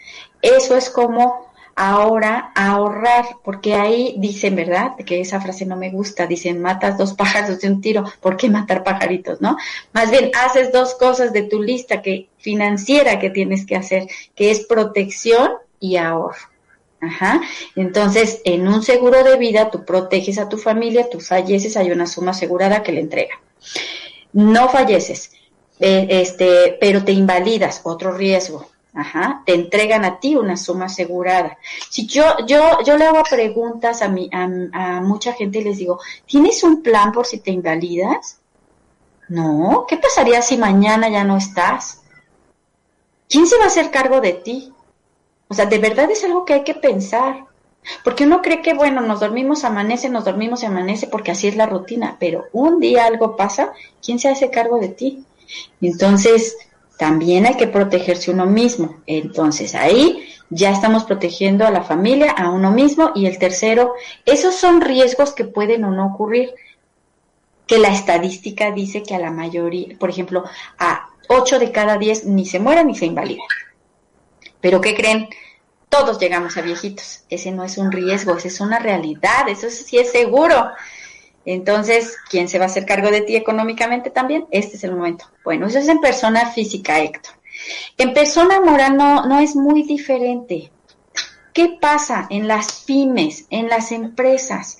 Eso es como ahora ahorrar, porque ahí dicen, ¿verdad? Que esa frase no me gusta, dicen, matas dos pájaros de un tiro, ¿por qué matar pajaritos, no? Más bien, haces dos cosas de tu lista que financiera que tienes que hacer, que es protección y ahorro. Ajá. Entonces, en un seguro de vida, tú proteges a tu familia, tú falleces, hay una suma asegurada que le entrega. No falleces, eh, este, pero te invalidas, otro riesgo Ajá, te entregan a ti una suma asegurada. Si yo, yo, yo le hago preguntas a, mi, a, mucha gente y les digo, ¿tienes un plan por si te invalidas? No, ¿qué pasaría si mañana ya no estás? ¿Quién se va a hacer cargo de ti? O sea, de verdad es algo que hay que pensar. Porque uno cree que, bueno, nos dormimos, amanece, nos dormimos amanece, porque así es la rutina, pero un día algo pasa, ¿quién se hace cargo de ti? Entonces, también hay que protegerse uno mismo. Entonces ahí ya estamos protegiendo a la familia, a uno mismo. Y el tercero, esos son riesgos que pueden o no ocurrir. Que la estadística dice que a la mayoría, por ejemplo, a 8 de cada 10 ni se mueren ni se invalidan. Pero ¿qué creen? Todos llegamos a viejitos. Ese no es un riesgo, esa es una realidad, eso sí es seguro. Entonces, ¿quién se va a hacer cargo de ti económicamente también? Este es el momento. Bueno, eso es en persona física, Héctor. En persona moral no, no es muy diferente. ¿Qué pasa en las pymes, en las empresas?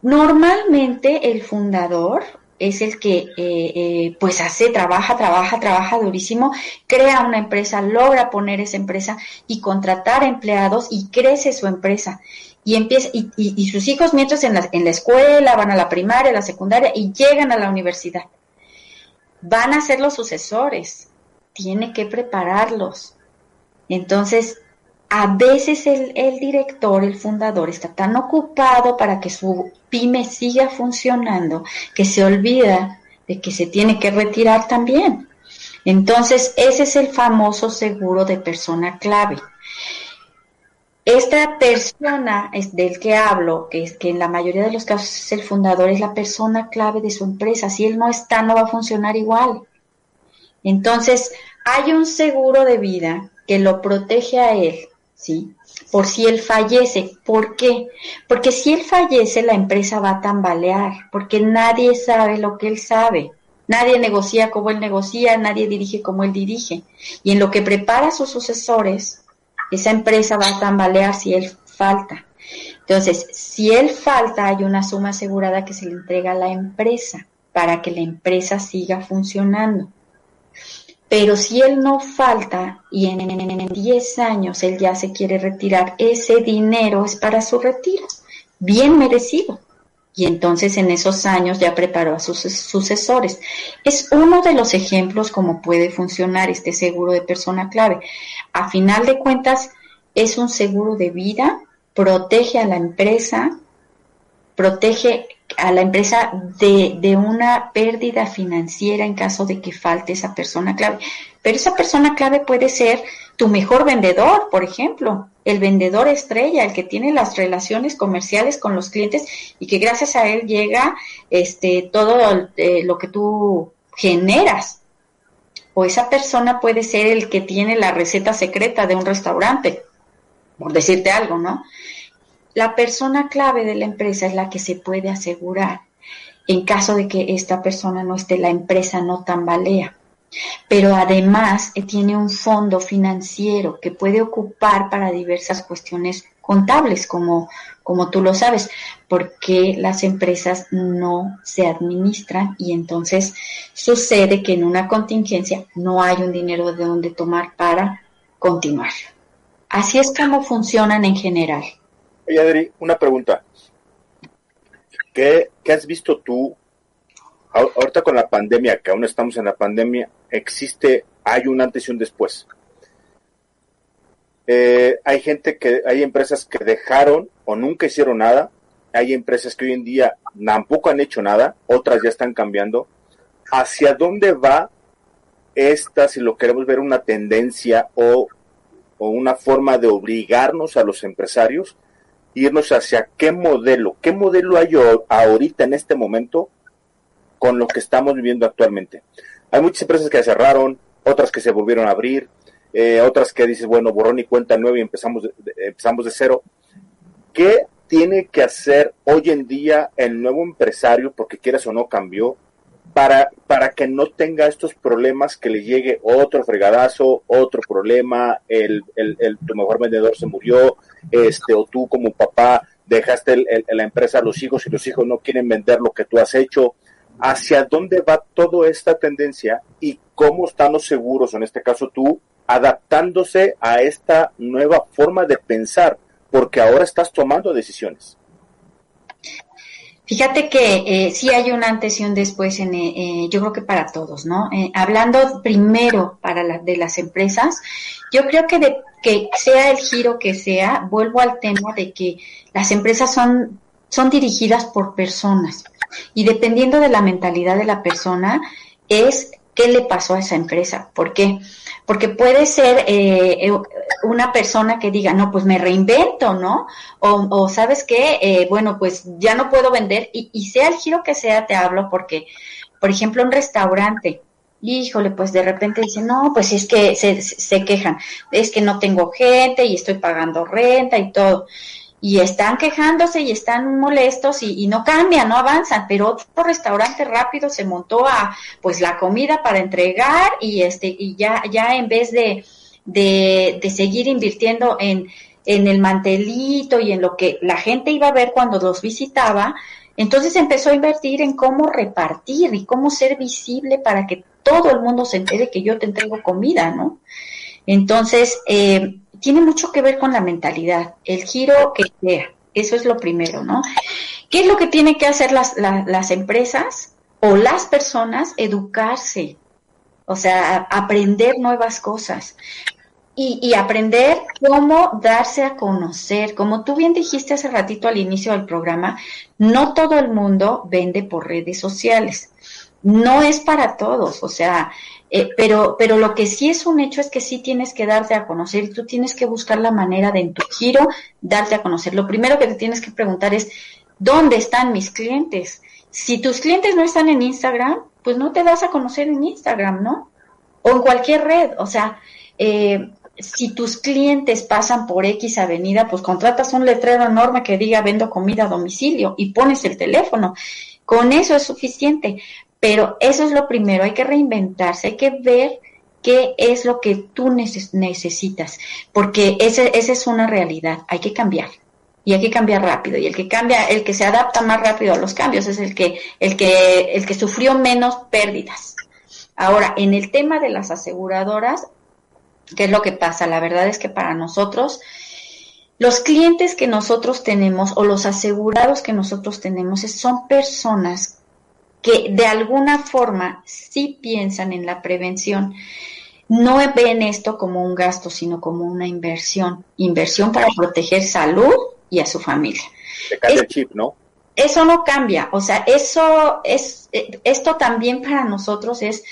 Normalmente el fundador es el que eh, eh, pues hace, trabaja, trabaja, trabaja durísimo, crea una empresa, logra poner esa empresa y contratar empleados y crece su empresa y empieza y, y, sus hijos mientras en la, en la escuela van a la primaria, a la secundaria y llegan a la universidad. Van a ser los sucesores, tiene que prepararlos. Entonces, a veces el, director, el fundador, está tan ocupado para que su pyme siga funcionando que se olvida de que se tiene que retirar también. Entonces, ese es el famoso seguro de persona clave. Esta persona es del que hablo, que, es, que en la mayoría de los casos el fundador, es la persona clave de su empresa. Si él no está, no va a funcionar igual. Entonces, hay un seguro de vida que lo protege a él, ¿sí? Por si él fallece. ¿Por qué? Porque si él fallece, la empresa va a tambalear, porque nadie sabe lo que él sabe. Nadie negocia como él negocia, nadie dirige como él dirige. Y en lo que prepara a sus sucesores, esa empresa va a tambalear si él falta. Entonces, si él falta, hay una suma asegurada que se le entrega a la empresa para que la empresa siga funcionando. Pero si él no falta y en 10 años él ya se quiere retirar, ese dinero es para su retiro, bien merecido. Y entonces en esos años ya preparó a sus sucesores. Es uno de los ejemplos cómo puede funcionar este seguro de persona clave. A final de cuentas, es un seguro de vida, protege a la empresa, protege a la empresa de, de, una pérdida financiera en caso de que falte esa persona clave. Pero esa persona clave puede ser tu mejor vendedor, por ejemplo, el vendedor estrella, el que tiene las relaciones comerciales con los clientes y que gracias a él llega este todo eh, lo que tú generas. O esa persona puede ser el que tiene la receta secreta de un restaurante, por decirte algo, ¿no? La persona clave de la empresa es la que se puede asegurar. En caso de que esta persona no esté, la empresa no tambalea. Pero además eh, tiene un fondo financiero que puede ocupar para diversas cuestiones contables, como, como tú lo sabes, porque las empresas no se administran y entonces sucede que en una contingencia no hay un dinero de donde tomar para continuar. Así es como funcionan en general. Oye, Adri, una pregunta. ¿Qué, ¿Qué, has visto tú ahorita con la pandemia, que aún estamos en la pandemia, existe, hay un antes y un después? Eh, hay gente que, hay empresas que dejaron o nunca hicieron nada, hay empresas que hoy en día tampoco han hecho nada, otras ya están cambiando. ¿Hacia dónde va esta, si lo queremos ver, una tendencia o una forma de obligarnos a los empresarios, irnos hacia qué modelo, qué modelo hay ahorita en este momento con lo que estamos viviendo actualmente. Hay muchas empresas que cerraron, otras que se volvieron a abrir, eh, otras que dices, bueno, borrón y cuenta nueva y empezamos de, empezamos de cero. ¿Qué tiene que hacer hoy en día el nuevo empresario, porque quieras o no cambió, para, para que no tenga estos problemas que le llegue otro fregadazo, otro problema, el, el, el tu mejor vendedor se murió, este, o tú como papá dejaste la empresa a los hijos y los hijos no quieren vender lo que tú has hecho. ¿Hacia dónde va toda esta tendencia y cómo están los seguros, en este caso tú, adaptándose a esta nueva forma de pensar? Porque ahora estás tomando decisiones. Fíjate que eh, sí hay un antes y un después, en, eh, eh, yo creo que para todos, ¿no? Eh, hablando primero para la, de las empresas, yo creo que de que sea el giro que sea, vuelvo al tema de que las empresas son, son dirigidas por personas y dependiendo de la mentalidad de la persona es qué le pasó a esa empresa, ¿por qué? Porque puede ser eh, eh, una persona que diga, no, pues me reinvento, ¿no? O, sabes qué, eh, bueno, pues ya no puedo vender y, y, sea el giro que sea, te hablo porque, por ejemplo, un restaurante, híjole, pues de repente dicen, no, pues es que se, se quejan, es que no tengo gente y estoy pagando renta y todo y están quejándose y están molestos y, no cambian, no avanzan, pero otro restaurante rápido se montó a pues la comida para entregar y este y ya ya en vez de, de, de seguir invirtiendo en, en el mantelito y en lo que la gente iba a ver cuando los visitaba, entonces empezó a invertir en cómo repartir y cómo ser visible para que todo el mundo se entere que yo te entrego comida, ¿no? Entonces, eh, tiene mucho que ver con la mentalidad, el giro que sea. Eso es lo primero, ¿no? ¿Qué es lo que tienen que hacer las, las empresas o las personas? Educarse, o sea, aprender nuevas cosas. Y, y, aprender cómo darse a conocer. Como tú bien dijiste hace ratito al inicio del programa, no todo el mundo vende por redes sociales. No es para todos, o sea, eh, pero, pero lo que sí es un hecho es que sí tienes que darte a conocer y tú tienes que buscar la manera de en tu giro darte a conocer. Lo primero que te tienes que preguntar es, ¿dónde están mis clientes? Si tus clientes no están en Instagram, pues no te das a conocer en Instagram, ¿no? O en cualquier red, o sea, eh, si tus clientes pasan por X avenida, pues contratas un letrero enorme que diga vendo comida a domicilio y pones el teléfono. Con eso es suficiente. Pero eso es lo primero, hay que reinventarse, hay que ver qué es lo que tú necesitas, porque esa es una realidad, hay que cambiar y hay que cambiar rápido y el que cambia, el que se adapta más rápido a los cambios es el que el que el que sufrió menos pérdidas. Ahora, en el tema de las aseguradoras, ¿qué es lo que pasa? La verdad es que para nosotros los clientes que nosotros tenemos o los asegurados que nosotros tenemos son personas que de alguna forma sí piensan en la prevención. No ven esto como un gasto, sino como una inversión. Inversión para proteger salud y a su familia. el chip, ¿no? Eso no cambia. O sea, eso es, esto también para nosotros es,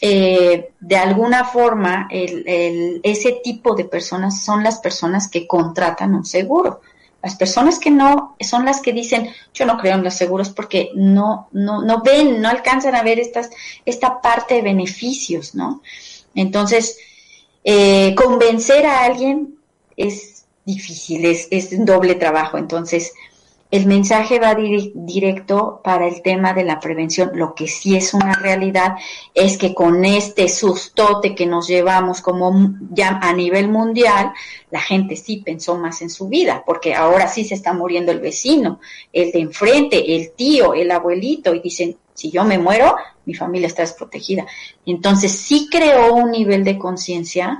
eh, de alguna forma, el, ese tipo de personas son las personas que contratan un seguro. Las personas que no son las que dicen, yo no creo en los seguros porque no, no, no ven, no alcanzan a ver estas, esta parte de beneficios, ¿no? Entonces, eh, convencer a alguien es difícil, es, es un doble trabajo. Entonces, el mensaje va directo para el tema de la prevención. Lo que sí es una realidad es que con este sustote que nos llevamos como ya a nivel mundial, la gente sí pensó más en su vida, porque ahora sí se está muriendo el vecino, el de enfrente, el tío, el abuelito, y dicen, si yo me muero, mi familia está desprotegida. Entonces sí creó un nivel de conciencia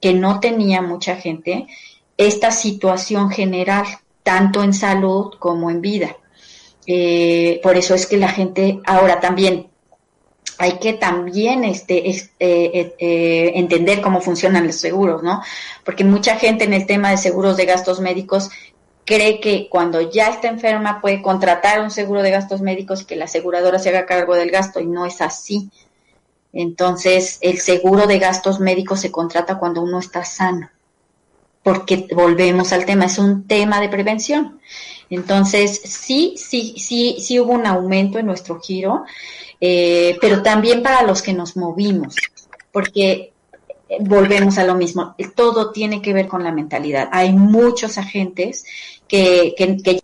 que no tenía mucha gente esta situación general tanto en salud como en vida. Eh, por eso es que la gente ahora también hay que también este, eh, eh, entender cómo funcionan los seguros, ¿no? Porque mucha gente en el tema de seguros de gastos médicos cree que cuando ya está enferma puede contratar un seguro de gastos médicos y que la aseguradora se haga cargo del gasto y no es así. Entonces, el seguro de gastos médicos se contrata cuando uno está sano porque volvemos al tema, es un tema de prevención. Entonces, sí, sí, sí, sí hubo un aumento en nuestro giro, eh, pero también para los que nos movimos, porque eh, volvemos a lo mismo, todo tiene que ver con la mentalidad. Hay muchos agentes que, que, que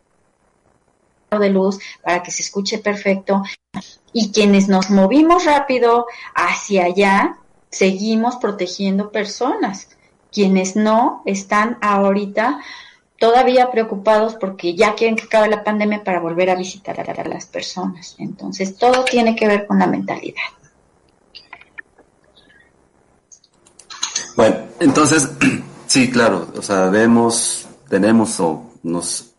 de luz para que se escuche perfecto y quienes nos movimos rápido hacia allá, seguimos protegiendo personas quienes no están ahorita todavía preocupados porque ya quieren que acabe la pandemia para volver a visitar a las personas. Entonces, todo tiene que ver con la mentalidad. Bueno, entonces, <clears throat> sí, claro, o sea, vemos, tenemos o nos,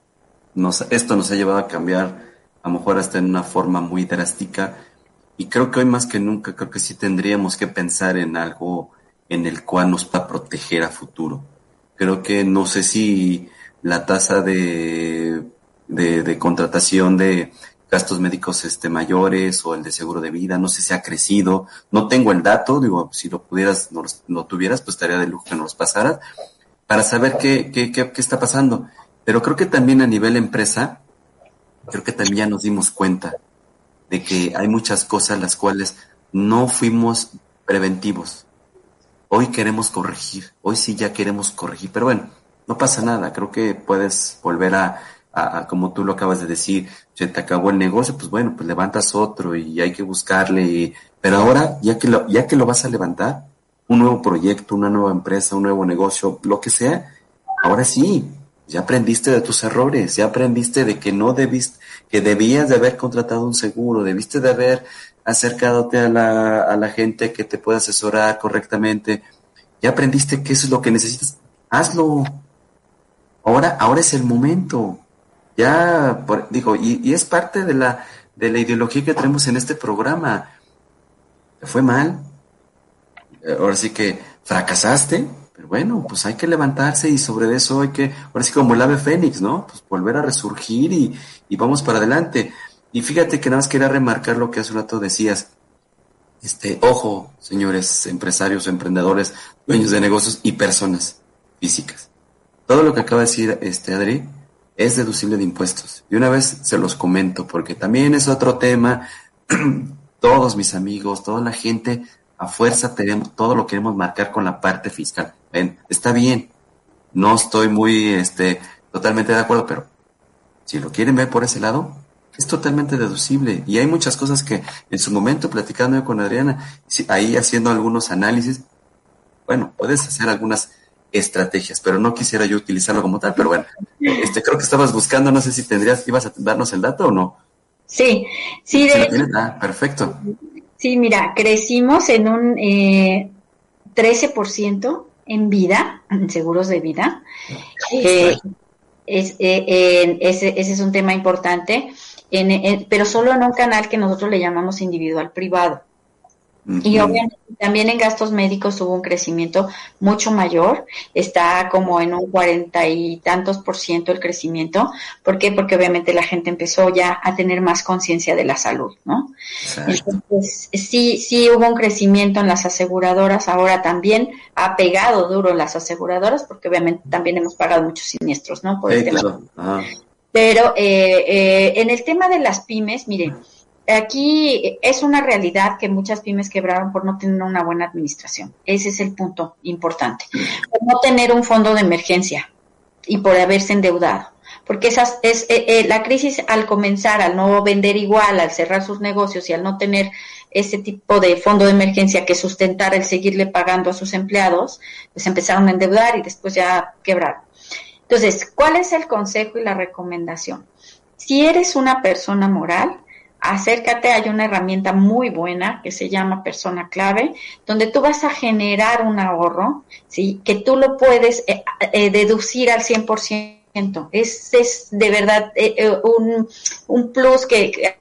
nos, esto nos ha llevado a cambiar, a lo mejor hasta en una forma muy drástica, y creo que hoy más que nunca, creo que sí tendríamos que pensar en algo en el cual nos va a proteger a futuro. Creo que no sé si la tasa de, de, contratación de gastos médicos este, mayores o el de seguro de vida, no sé si ha crecido, no tengo el dato, digo, si lo pudieras, no lo tuvieras, pues estaría de lujo que nos pasaras, para saber qué, qué, qué, qué está pasando. Pero creo que también a nivel empresa, creo que también ya nos dimos cuenta de que hay muchas cosas las cuales no fuimos preventivos. Hoy queremos corregir, hoy sí ya queremos corregir, pero bueno, no pasa nada, creo que puedes volver a, a, como tú lo acabas de decir, se te acabó el negocio, pues bueno, pues levantas otro y hay que buscarle, pero ahora, ya que lo, ya que lo vas a levantar, un nuevo proyecto, una nueva empresa, un nuevo negocio, lo que sea, ahora sí, ya aprendiste de tus errores, ya aprendiste de que no debiste, que debías de haber contratado un seguro, debiste de haber acercándote a la, a la gente que te pueda asesorar correctamente. Ya aprendiste eso es lo que necesitas. Hazlo. Ahora, ahora es el momento. Ya, digo, y, y, es parte de la, de la ideología que tenemos en este programa. Fue mal. Ahora sí que fracasaste, pero bueno, pues hay que levantarse y sobre eso hay que, ahora sí como el ave fénix, ¿no? Pues volver a resurgir y, y vamos para adelante. Y fíjate que nada más quería remarcar lo que hace un rato decías. Este, ojo, señores empresarios, emprendedores, dueños de negocios y personas físicas. Todo lo que acaba de decir este Adri es deducible de impuestos. Y una vez se los comento, porque también es otro tema. <clears throat> Todos mis amigos, toda la gente, a fuerza tenemos, todo lo queremos marcar con la parte fiscal. Está bien. No estoy muy, este, totalmente de acuerdo, pero si lo quieren ver por ese lado, es totalmente deducible. Y hay muchas cosas que en su momento platicando con Adriana, ahí haciendo algunos análisis, bueno, puedes hacer algunas estrategias, pero no quisiera yo utilizarlo como tal, pero bueno, este creo que estabas buscando, no sé si tendrías, ibas a darnos el dato o no. Sí, sí, de ah, perfecto. Sí, mira, crecimos en un eh, 13% en vida, en seguros de vida. Eh, es, eh, ese, ese, es un tema importante, en, pero solo en un canal que nosotros le llamamos individual privado. Y obviamente también en gastos médicos hubo un crecimiento mucho mayor, está como en un cuarenta y tantos por ciento el crecimiento. ¿Por qué? Porque obviamente la gente empezó ya a tener más conciencia de la salud, ¿no? Entonces, sí, sí hubo un crecimiento en las aseguradoras, ahora también ha pegado duro las aseguradoras, porque obviamente también hemos pagado muchos siniestros, ¿no? Por Pero eh, eh, en el tema de las pymes, miren, aquí es una realidad que muchas pymes quebraron por no tener una buena administración. Ese es el punto importante. Por no tener un fondo de emergencia y por haberse endeudado. Porque esas es eh, eh, la crisis al comenzar, al no vender igual, al cerrar sus negocios y al no tener ese tipo de fondo de emergencia que sustentar el seguirle pagando a sus empleados, pues empezaron a endeudar y después ya quebraron. Entonces, ¿cuál es el consejo y la recomendación? Si eres una persona moral, acércate, hay una herramienta muy buena que se llama persona clave, donde tú vas a generar un ahorro, ¿sí? Que tú lo puedes eh, eh, deducir al 100%. Es, es de verdad eh, un, un plus que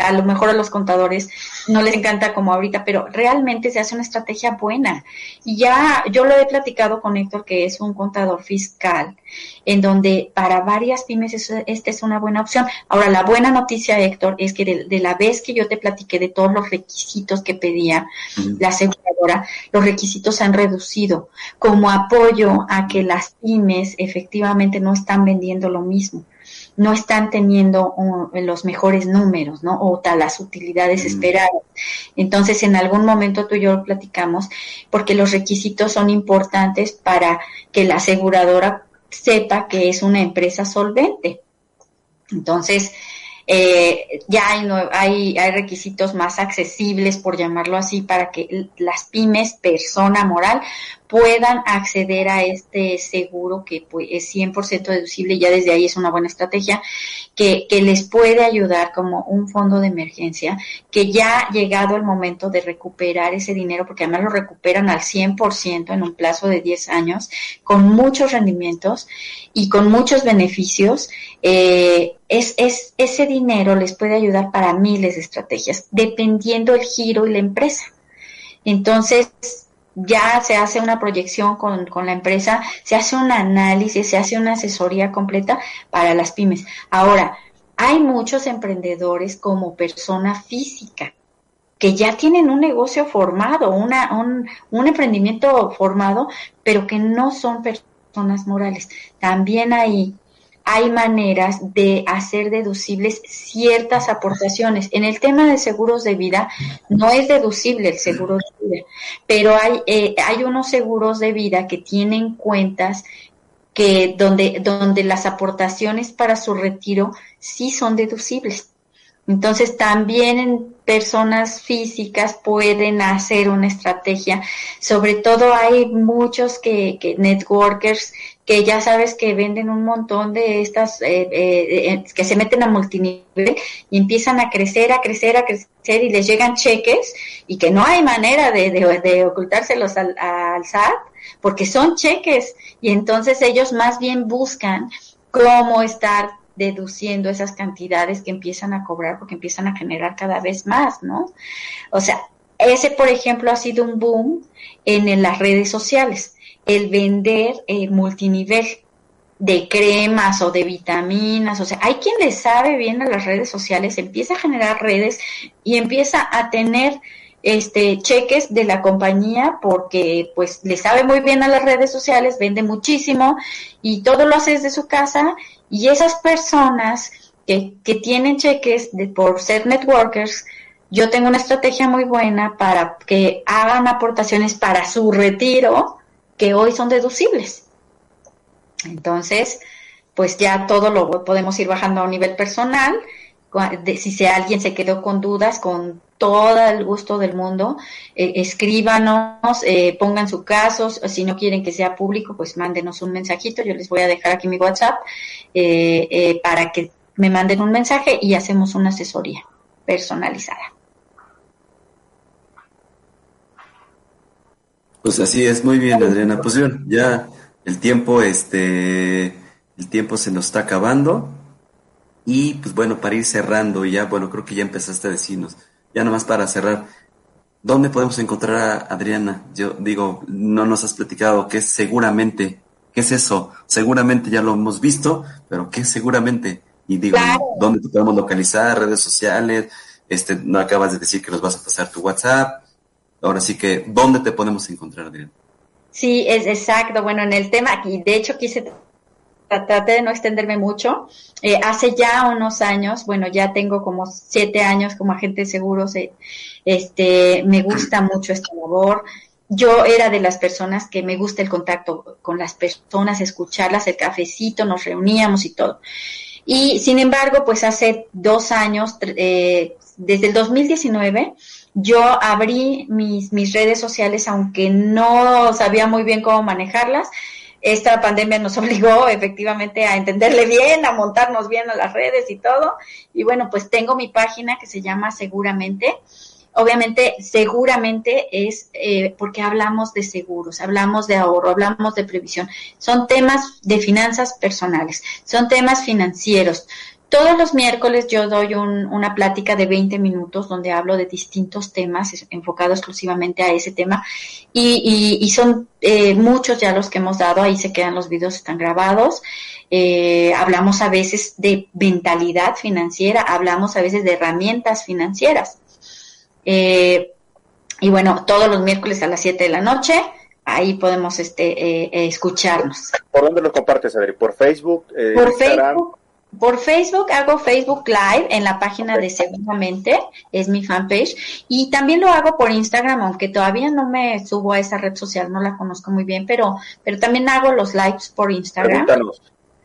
a lo mejor a los contadores no les encanta como ahorita, pero realmente se hace una estrategia buena. Y ya yo lo he platicado con Héctor, que es un contador fiscal, en donde para varias pymes esta es una buena opción. Ahora, la buena noticia, Héctor, es que de, la vez que yo te platiqué de todos los requisitos que pedía la aseguradora, los requisitos se han reducido como apoyo a que las pymes efectivamente no están vendiendo lo mismo no están teniendo los mejores números, ¿no? O tal, las utilidades mm. esperadas. Entonces, en algún momento tú y yo platicamos, porque los requisitos son importantes para que la aseguradora sepa que es una empresa solvente. Entonces, eh, ya hay, hay, hay requisitos más accesibles, por llamarlo así, para que las pymes, persona moral, puedan acceder a este seguro que pues, es 100% deducible, ya desde ahí es una buena estrategia, que, que les puede ayudar como un fondo de emergencia, que ya ha llegado el momento de recuperar ese dinero, porque además lo recuperan al 100% en un plazo de 10 años, con muchos rendimientos y con muchos beneficios. Eh, es, es, ese dinero les puede ayudar para miles de estrategias, dependiendo el giro y la empresa. Entonces, ya se hace una proyección con, con, la empresa, se hace un análisis, se hace una asesoría completa para las pymes. Ahora, hay muchos emprendedores como persona física que ya tienen un negocio formado, una, un, un emprendimiento formado, pero que no son personas morales. También ahí hay maneras de hacer deducibles ciertas aportaciones. En el tema de seguros de vida, no es deducible el seguro de vida, pero hay, eh, hay unos seguros de vida que tienen cuentas que donde, donde las aportaciones para su retiro sí son deducibles. Entonces también en personas físicas pueden hacer una estrategia. Sobre todo hay muchos que, que networkers que ya sabes que venden un montón de estas, eh, eh, eh, que se meten a multinivel y empiezan a crecer, a crecer, a crecer y les llegan cheques y que no hay manera de, de, ocultárselos al, al SAT porque son cheques y entonces ellos más bien buscan cómo estar deduciendo esas cantidades que empiezan a cobrar porque empiezan a generar cada vez más, ¿no? O sea, ese, por ejemplo, ha sido un boom en las redes sociales el vender eh, multinivel de cremas o de vitaminas, o sea, hay quien le sabe bien a las redes sociales, empieza a generar redes y empieza a tener este cheques de la compañía porque pues le sabe muy bien a las redes sociales, vende muchísimo y todo lo hace desde su casa y esas personas que, que tienen cheques de, por ser networkers, yo tengo una estrategia muy buena para que hagan aportaciones para su retiro que hoy son deducibles. Entonces, pues ya todo lo podemos ir bajando a un nivel personal. si alguien se quedó con dudas, con todo el gusto del mundo, eh, escríbanos, eh, pongan su caso, si no quieren que sea público, pues mándenos un mensajito, yo les voy a dejar aquí mi WhatsApp eh, para que me manden un mensaje y hacemos una asesoría personalizada. Pues así es, muy bien Adriana, pues ya el tiempo, este, el tiempo se nos está acabando. Y pues bueno, para ir cerrando, ya, bueno, creo que ya empezaste a decirnos, ya nomás para cerrar, ¿dónde podemos encontrar a Adriana? Yo digo, no nos has platicado qué es seguramente, qué es eso, seguramente ya lo hemos visto, pero qué es seguramente, y digo, ¿dónde te podemos localizar? Redes sociales, este, no acabas de decir que nos vas a pasar tu WhatsApp, ahora sí que, ¿dónde te podemos encontrar, Adriana? Sí, es exacto. Bueno, en el tema, aquí, de hecho quise traté de no extenderme mucho. Eh, hace ya unos años, bueno, ya tengo como siete años como agente de seguros, eh, este, me gusta mucho esta labor. Yo era de las personas que me gusta el contacto con las personas, escucharlas, el cafecito, nos reuníamos y todo. Y sin embargo, pues hace dos años, eh, desde el 2019, yo abrí mis, mis redes sociales, aunque no sabía muy bien cómo manejarlas. Esta pandemia nos <laughs> obligó efectivamente a entenderle bien, a montarnos bien a las redes y todo. Y bueno, pues tengo mi página que se llama Seguramente. Obviamente, seguramente es eh, porque hablamos de seguros, hablamos de ahorro, hablamos de previsión. Son temas de finanzas personales, son temas financieros. Todos los miércoles yo doy una plática de 20 minutos donde hablo de distintos temas enfocados exclusivamente a ese tema y, son eh, muchos ya los que hemos dado, ahí se quedan los videos, están grabados. Eh, hablamos a veces de mentalidad financiera, hablamos a veces de herramientas financieras. Eh, y bueno, todos los miércoles a las 7 de la noche, ahí podemos este, escucharnos. ¿Por dónde lo compartes, Adri? ¿Por Facebook? Por Facebook por Facebook hago Facebook Live en la página de Seguramente, es mi fanpage, y también lo hago por Instagram, aunque todavía no me subo a esa red social, no la conozco muy bien, pero, pero también hago los lives por Instagram.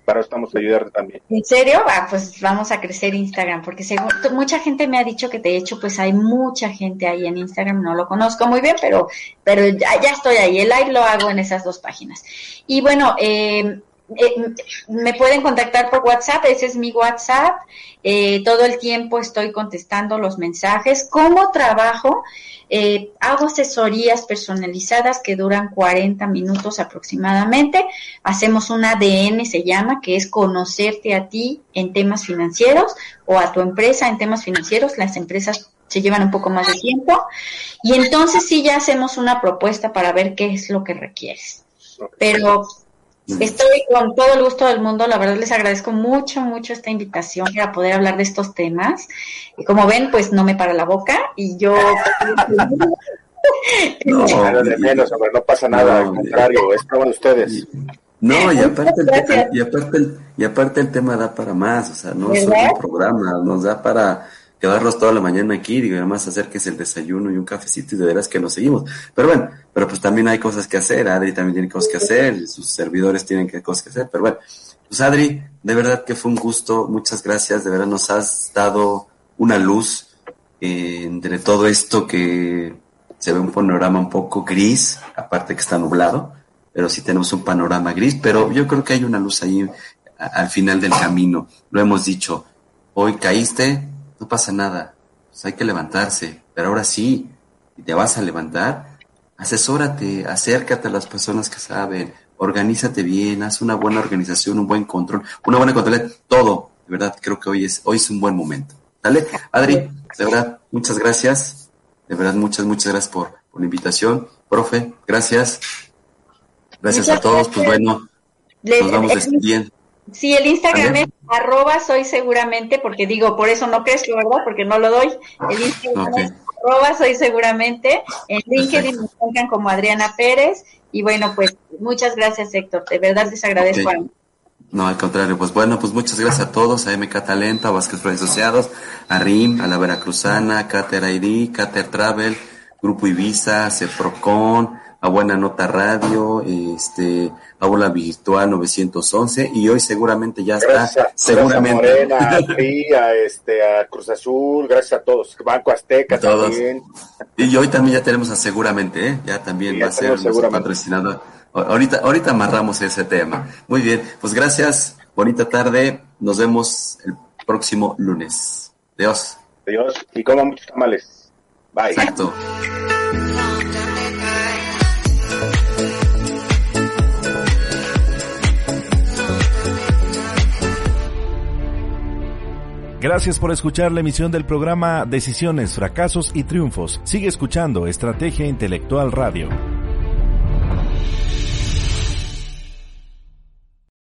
para estamos ayudarte también. ¿En serio? Ah, pues vamos a crecer Instagram, porque según, mucha gente me ha dicho que de hecho pues hay mucha gente ahí en Instagram, no lo conozco muy bien, pero, pero ya, ya estoy ahí, el live lo hago en esas dos páginas. Y bueno, eh, eh, me pueden contactar por WhatsApp, ese es mi WhatsApp. Eh, todo el tiempo estoy contestando los mensajes. ¿Cómo trabajo? Eh, hago asesorías personalizadas que duran 40 minutos aproximadamente. Hacemos un ADN, se llama, que es conocerte a ti en temas financieros o a tu empresa en temas financieros. Las empresas se llevan un poco más de tiempo. Y entonces sí ya hacemos una propuesta para ver qué es lo que requieres. Pero Estoy con todo el gusto del mundo, la verdad les agradezco mucho, mucho esta invitación para poder hablar de estos temas. Y como ven, pues no me para la boca y yo... <laughs> no, de menos, no pasa nada, al contrario, es para ustedes. No, y aparte, el, y, aparte el, y aparte el tema da para más, o sea, no es un programa, nos da para quedarnos toda la mañana aquí, digo, además hacer que es el desayuno y un cafecito y de veras que nos seguimos. Pero bueno, pero pues también hay cosas que hacer, Adri también tiene cosas que hacer, sus servidores tienen que cosas que hacer, pero bueno, pues Adri, de verdad que fue un gusto, muchas gracias, de verdad nos has dado una luz eh, entre todo esto que se ve un panorama un poco gris, aparte que está nublado, pero sí tenemos un panorama gris, pero yo creo que hay una luz ahí al final del camino, lo hemos dicho, hoy caíste, no pasa nada, pues hay que levantarse, pero ahora sí, si te vas a levantar, asesórate, acércate a las personas que saben, organízate bien, haz una buena organización, un buen control, una buena control, todo, de verdad, creo que hoy es, hoy es un buen momento. ¿Sale? Adri, de verdad, muchas gracias, de verdad, muchas, muchas gracias por, por la invitación. Profe, gracias. Gracias a todos, pues bueno, nos vamos despidiendo. Sí, el Instagram es arroba soy seguramente, porque digo, por eso no crezco, ¿verdad? Porque no lo doy. El Instagram es arroba soy seguramente. En LinkedIn me encuentran como Adriana Pérez. Y bueno, pues muchas gracias, Héctor. De verdad les agradezco. No, al contrario, pues bueno, pues muchas gracias a todos, a MK Talento, a Vázquez Flores Asociados, a RIM, a la Veracruzana, Cater ID, Cater Travel, Grupo Ibiza, Ceprocon, a Buena Nota Radio, este, Aula Virtual 911 y hoy seguramente ya está, gracias, seguramente. a, <laughs> a, este, a Cruz Azul, gracias a todos, Banco Azteca también. Y hoy también ya tenemos a seguramente, ¿eh? ya también va a ser nuestro patrocinador. Ahorita, ahorita amarramos ese tema. Muy bien, pues gracias, bonita tarde, nos vemos el próximo lunes. Dios. Dios, y coman muchos tamales. Bye. Exacto. Gracias por escuchar la emisión del programa Decisiones, Fracasos y Triunfos. Sigue escuchando Estrategia Intelectual Radio.